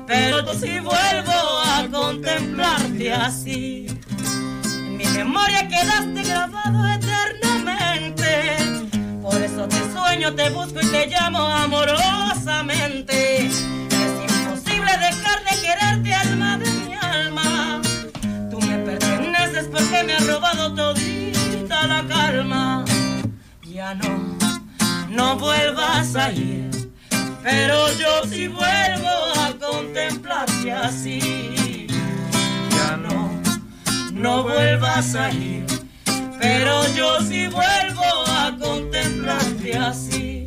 Pero yo sí vuelvo a contemplarte así. En mi memoria quedaste grabado eternamente. Por eso te sueño, te busco y te llamo amorosamente. Es imposible dejar de quererte, alma de mi alma. Tú me perteneces porque me has robado todita la calma. Ya no, no vuelvas a ir. Pero yo sí vuelvo a contemplarte así. Ya no, no vuelvas a ir. Pero yo sí vuelvo a contemplarte así.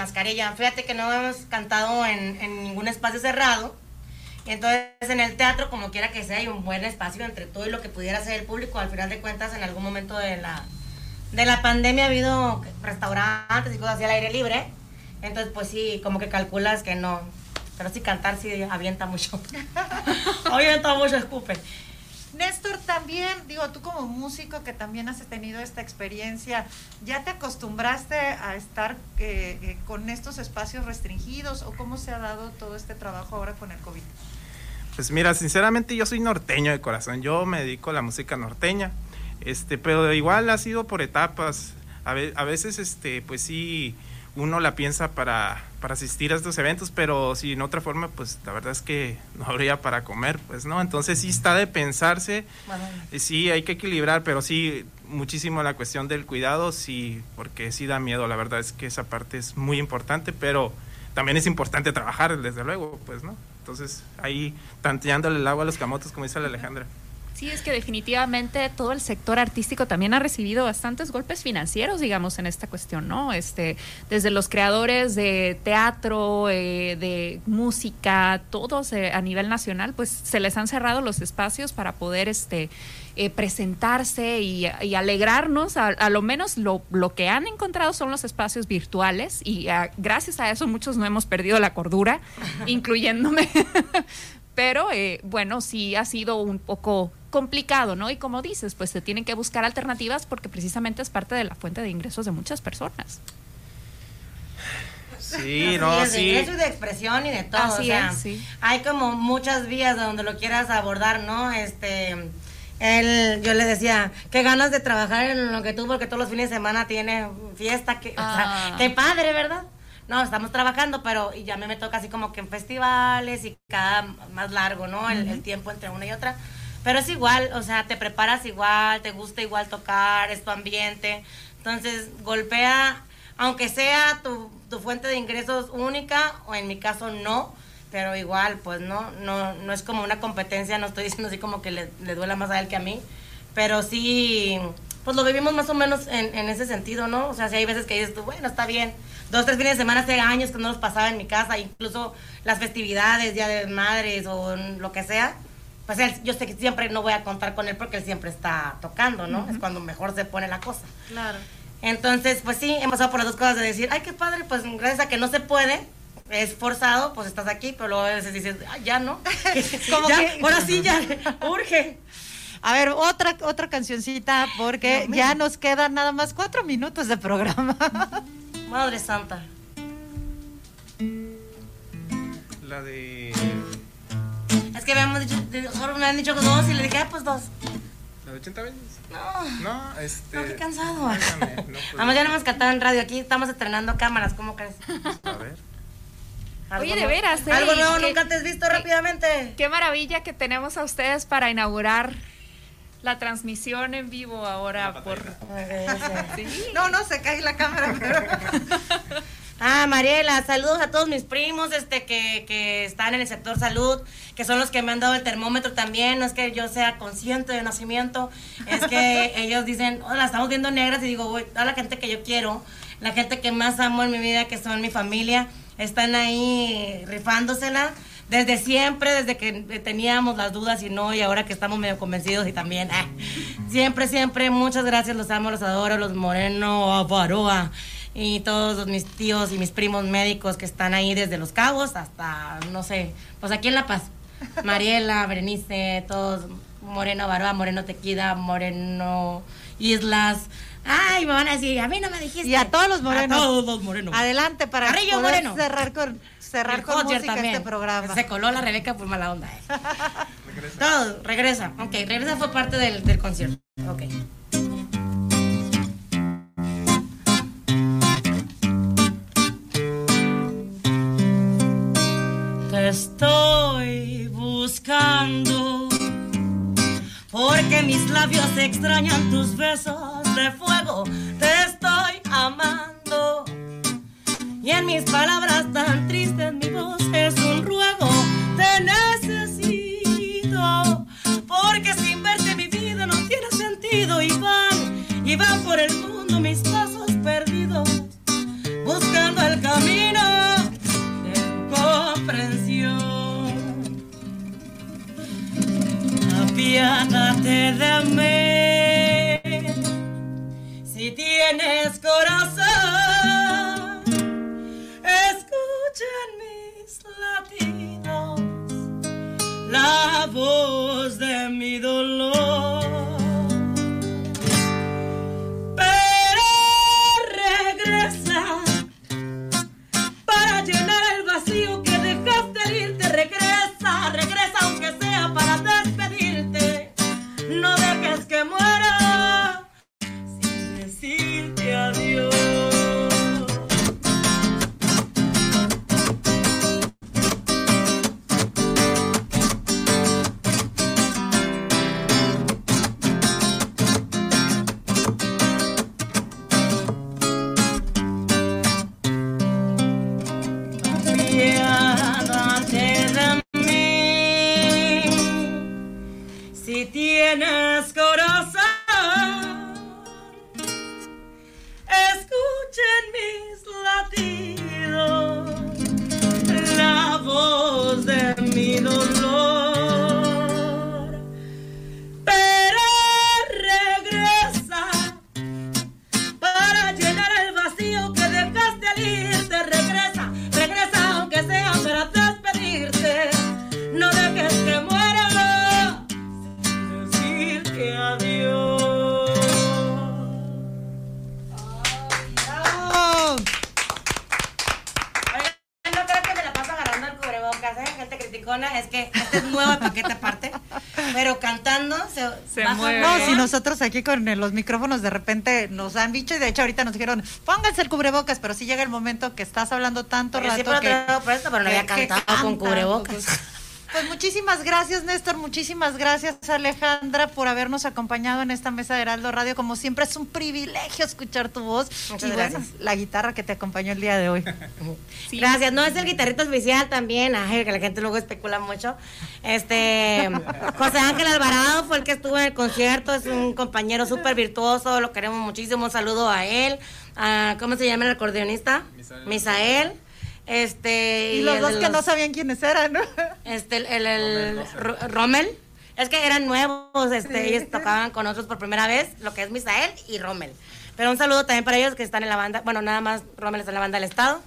Mascarilla. Fíjate que no hemos cantado en, en ningún espacio cerrado. Entonces, en el teatro, como quiera que sea, hay un buen espacio entre todo y lo que pudiera ser el público. Al final de cuentas, en algún momento de la, de la pandemia ha habido restaurantes y cosas así al aire libre. Entonces, pues sí, como que calculas que no. Pero sí cantar sí avienta mucho. avienta mucho, escupe. Néstor, también, digo, tú como músico que también has tenido esta experiencia, ¿ya te acostumbraste a estar eh, eh, con estos espacios restringidos o cómo se ha dado todo este trabajo ahora con el COVID? Pues mira, sinceramente yo soy norteño de corazón, yo me dedico a la música norteña, este, pero igual ha sido por etapas. A, ve- a veces, este, pues sí, uno la piensa para, para asistir a estos eventos, pero si en otra forma, pues la verdad es que no habría para comer, pues no. Entonces sí está de pensarse, y sí hay que equilibrar, pero sí muchísimo la cuestión del cuidado, sí, porque sí da miedo, la verdad es que esa parte es muy importante, pero también es importante trabajar, desde luego, pues no. Entonces ahí tanteándole el agua a los camotes, como dice la Alejandra. Sí, es que definitivamente todo el sector artístico también ha recibido bastantes golpes financieros, digamos, en esta cuestión, ¿no? Este, desde los creadores de teatro, eh, de música, todos eh, a nivel nacional, pues se les han cerrado los espacios para poder, este, eh, presentarse y, y alegrarnos. A, a lo menos lo, lo que han encontrado son los espacios virtuales y ah, gracias a eso muchos no hemos perdido la cordura, incluyéndome. Pero eh, bueno, sí ha sido un poco complicado, ¿no? Y como dices, pues se tienen que buscar alternativas porque precisamente es parte de la fuente de ingresos de muchas personas. Sí, no, es de sí. ingreso y de expresión y de todo. Así o sea, es, sí. Hay como muchas vías de donde lo quieras abordar, ¿no? Este, él, yo le decía, qué ganas de trabajar en lo que tú, porque todos los fines de semana tiene fiesta, que, o sea, Ah. qué padre, ¿verdad? No, estamos trabajando, pero y ya me, me toca así como que en festivales y cada más largo, ¿no? El, el tiempo entre una y otra. Pero es igual, o sea, te preparas igual, te gusta igual tocar, es tu ambiente. Entonces, golpea, aunque sea tu, fuente de ingresos única, o en mi caso no, pero igual, pues no, no, no es como una competencia, no estoy diciendo así como que le, duela más a él que a mí, pero sí, pues lo vivimos más o menos en, ese sentido, ¿no? O sea, si hay veces que dices bueno, está bien, dos, tres fines de semana hace años que no los pasaba en mi casa, incluso las festividades, Día de Madres o lo que sea, pues él, yo sé que siempre no voy a contar con él porque él siempre está tocando, ¿no? Es cuando mejor se pone la cosa. Claro. Entonces, pues sí, hemos pasado por las dos cosas de decir, ay, qué padre, pues gracias a que no se puede, es forzado, pues estás aquí, pero luego a veces dices, "Ay, ya no. Como Ya, que- ahora sí, ya, urge. A ver, otra, otra cancioncita, porque ya nos quedan nada más cuatro minutos de programa. Madre Santa. La de. Que habíamos dicho, de- solo me han dicho dos y le dije, ah, pues dos. ¿La de 80 veces? No. No, este. No, qué cansado. No, pues, ya no hemos cantado en radio aquí, estamos estrenando cámaras, ¿cómo crees? A ver. Algo Oye, de veras, ¿eh? Algo nuevo ¿Qué- nunca te has visto rápidamente. Qué maravilla que tenemos a ustedes para inaugurar la transmisión en vivo ahora por... No, no, se cae la cámara, pero... Ah, Mariela, saludos a todos mis primos este que, que están en el sector salud, que son los que me han dado el termómetro también. No es que yo sea consciente de nacimiento, es que ellos dicen, hola, estamos viendo negras y digo, voy, toda la gente que yo quiero, la gente que más amo en mi vida, que son mi familia, están ahí rifándosela. Desde siempre, desde que teníamos las dudas y no, y ahora que estamos medio convencidos y también, ah, siempre, siempre, muchas gracias, los amo, los adoro, los Moreno, Avaroa, y todos mis tíos y mis primos médicos que están ahí desde Los Cabos hasta, no sé, pues aquí en La Paz. Mariela, Berenice, todos, Moreno Avaroa, Moreno Tequida, Moreno Islas. Ay, me van a decir, a mí no me dijiste. Y a todos los morenos. A todos los morenos. Adelante para Carrillo poder Moreno. cerrar con, cerrar El con música también. este programa. Se coló la Rebeca por mala onda. eh. Todo, regresa. Ok, regresa fue parte del, del concierto. Ok. Estoy buscando porque mis labios extrañan tus besos de fuego. Te estoy amando y en mis palabras tan tristes mi voz es un ruego. Te necesito porque sin verte mi vida no tiene sentido y van y van por el mundo mis pasos perdidos buscando el camino de Apiádate de mí si tienes corazón. Escuchen mis latidos, la voz de mi dolor. Tienes corazón. Este es nuevo paquete aparte. Pero cantando se, baja No, muy si nosotros aquí con los micrófonos de repente nos han dicho y de hecho ahorita nos dijeron, pónganse el cubrebocas, pero sí llega el momento que estás hablando tanto Porque rato siempre lo que, pero no había que cantado con cubrebocas. Pues. Muchísimas gracias, Néstor. Muchísimas gracias, Alejandra, por habernos acompañado en esta mesa de Heraldo Radio. Como siempre, es un privilegio escuchar tu voz. Muchas y bueno, gracias. la guitarra que te acompañó el día de hoy. Gracias. No es el guitarrista oficial también, ay, que la gente luego especula mucho. Este José Ángel Alvarado fue el que estuvo en el concierto, es un compañero súper virtuoso, lo queremos muchísimo. Un saludo a él. A, ¿Cómo se llama el acordeonista? Misael. Este, Y los dos que no sabían quiénes eran, ¿no? Este, el, el, el Ro- Rommel. Es que eran nuevos, este, Sí. ellos tocaban con nosotros por primera vez, lo que es Misael y Rommel. Pero un saludo también para ellos que están en la banda, bueno, nada más Rommel está en la banda del Estado.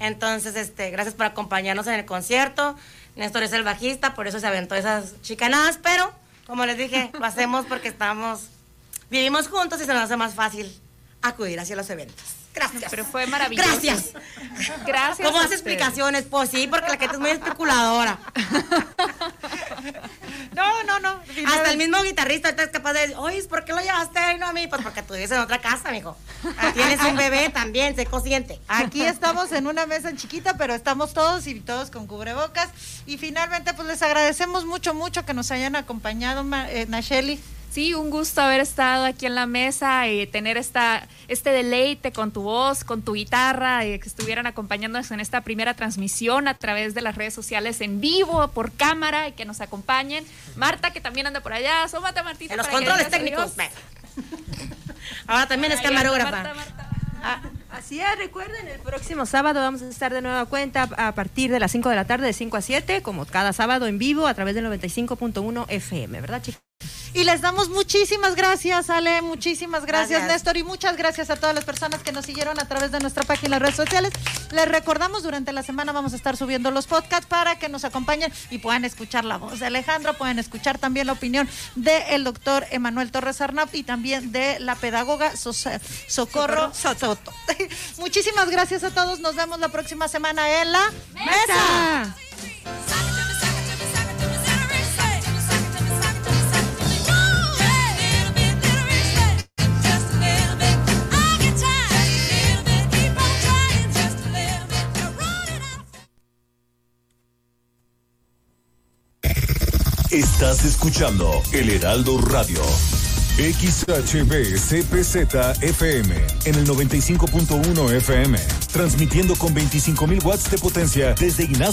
Entonces, este, gracias por acompañarnos en el concierto. Néstor es el bajista, por eso se aventó esas chicanadas, pero como les dije, lo hacemos porque estamos, vivimos juntos y se nos hace más fácil acudir hacia los eventos. Gracias. Pero fue maravilloso. Gracias. Gracias. ¿Cómo ustedes. explicaciones? Pues sí, porque la gente es muy especuladora. No, no, no. Hasta el mismo guitarrista es capaz de decir, oye, ¿por qué lo llevaste ahí, no a mí? Pues porque tú vives en otra casa, mijo. Tienes un bebé también, sé consciente. Aquí estamos en una mesa chiquita, pero estamos todos y todos con cubrebocas. Y finalmente, pues les agradecemos mucho, mucho que nos hayan acompañado, eh, Nacheli. Sí, un gusto haber estado aquí en la mesa y tener esta, este deleite con tu voz, con tu guitarra, y que estuvieran acompañándonos en esta primera transmisión a través de las redes sociales en vivo, por cámara, y que nos acompañen. Marta, que también anda por allá, asómate Martita. En los controles técnicos. Ahora también es camarógrafa. Marta, Marta. Ah, así es, recuerden, el próximo sábado vamos a estar de nueva cuenta a partir de las 5 de la tarde, de 5 a 7, como cada sábado en vivo a través del 95.1 FM, ¿verdad, chicos? Y les damos muchísimas gracias, Ale, muchísimas gracias, Gracias. Néstor, y muchas gracias a todas las personas que nos siguieron a través de nuestra página y redes sociales. Les recordamos, durante la semana vamos a estar subiendo los podcasts para que nos acompañen y puedan escuchar la voz de Alejandro, pueden escuchar también la opinión del doctor Emanuel Torres Arnap y también de la pedagoga Sosa- Socorro Soto. muchísimas gracias a todos, nos vemos la próxima semana en la mesa. Estás escuchando El Heraldo Radio. XHB CPZ FM en el 95.1 FM. Transmitiendo con 25.000 watts de potencia desde Ignacio.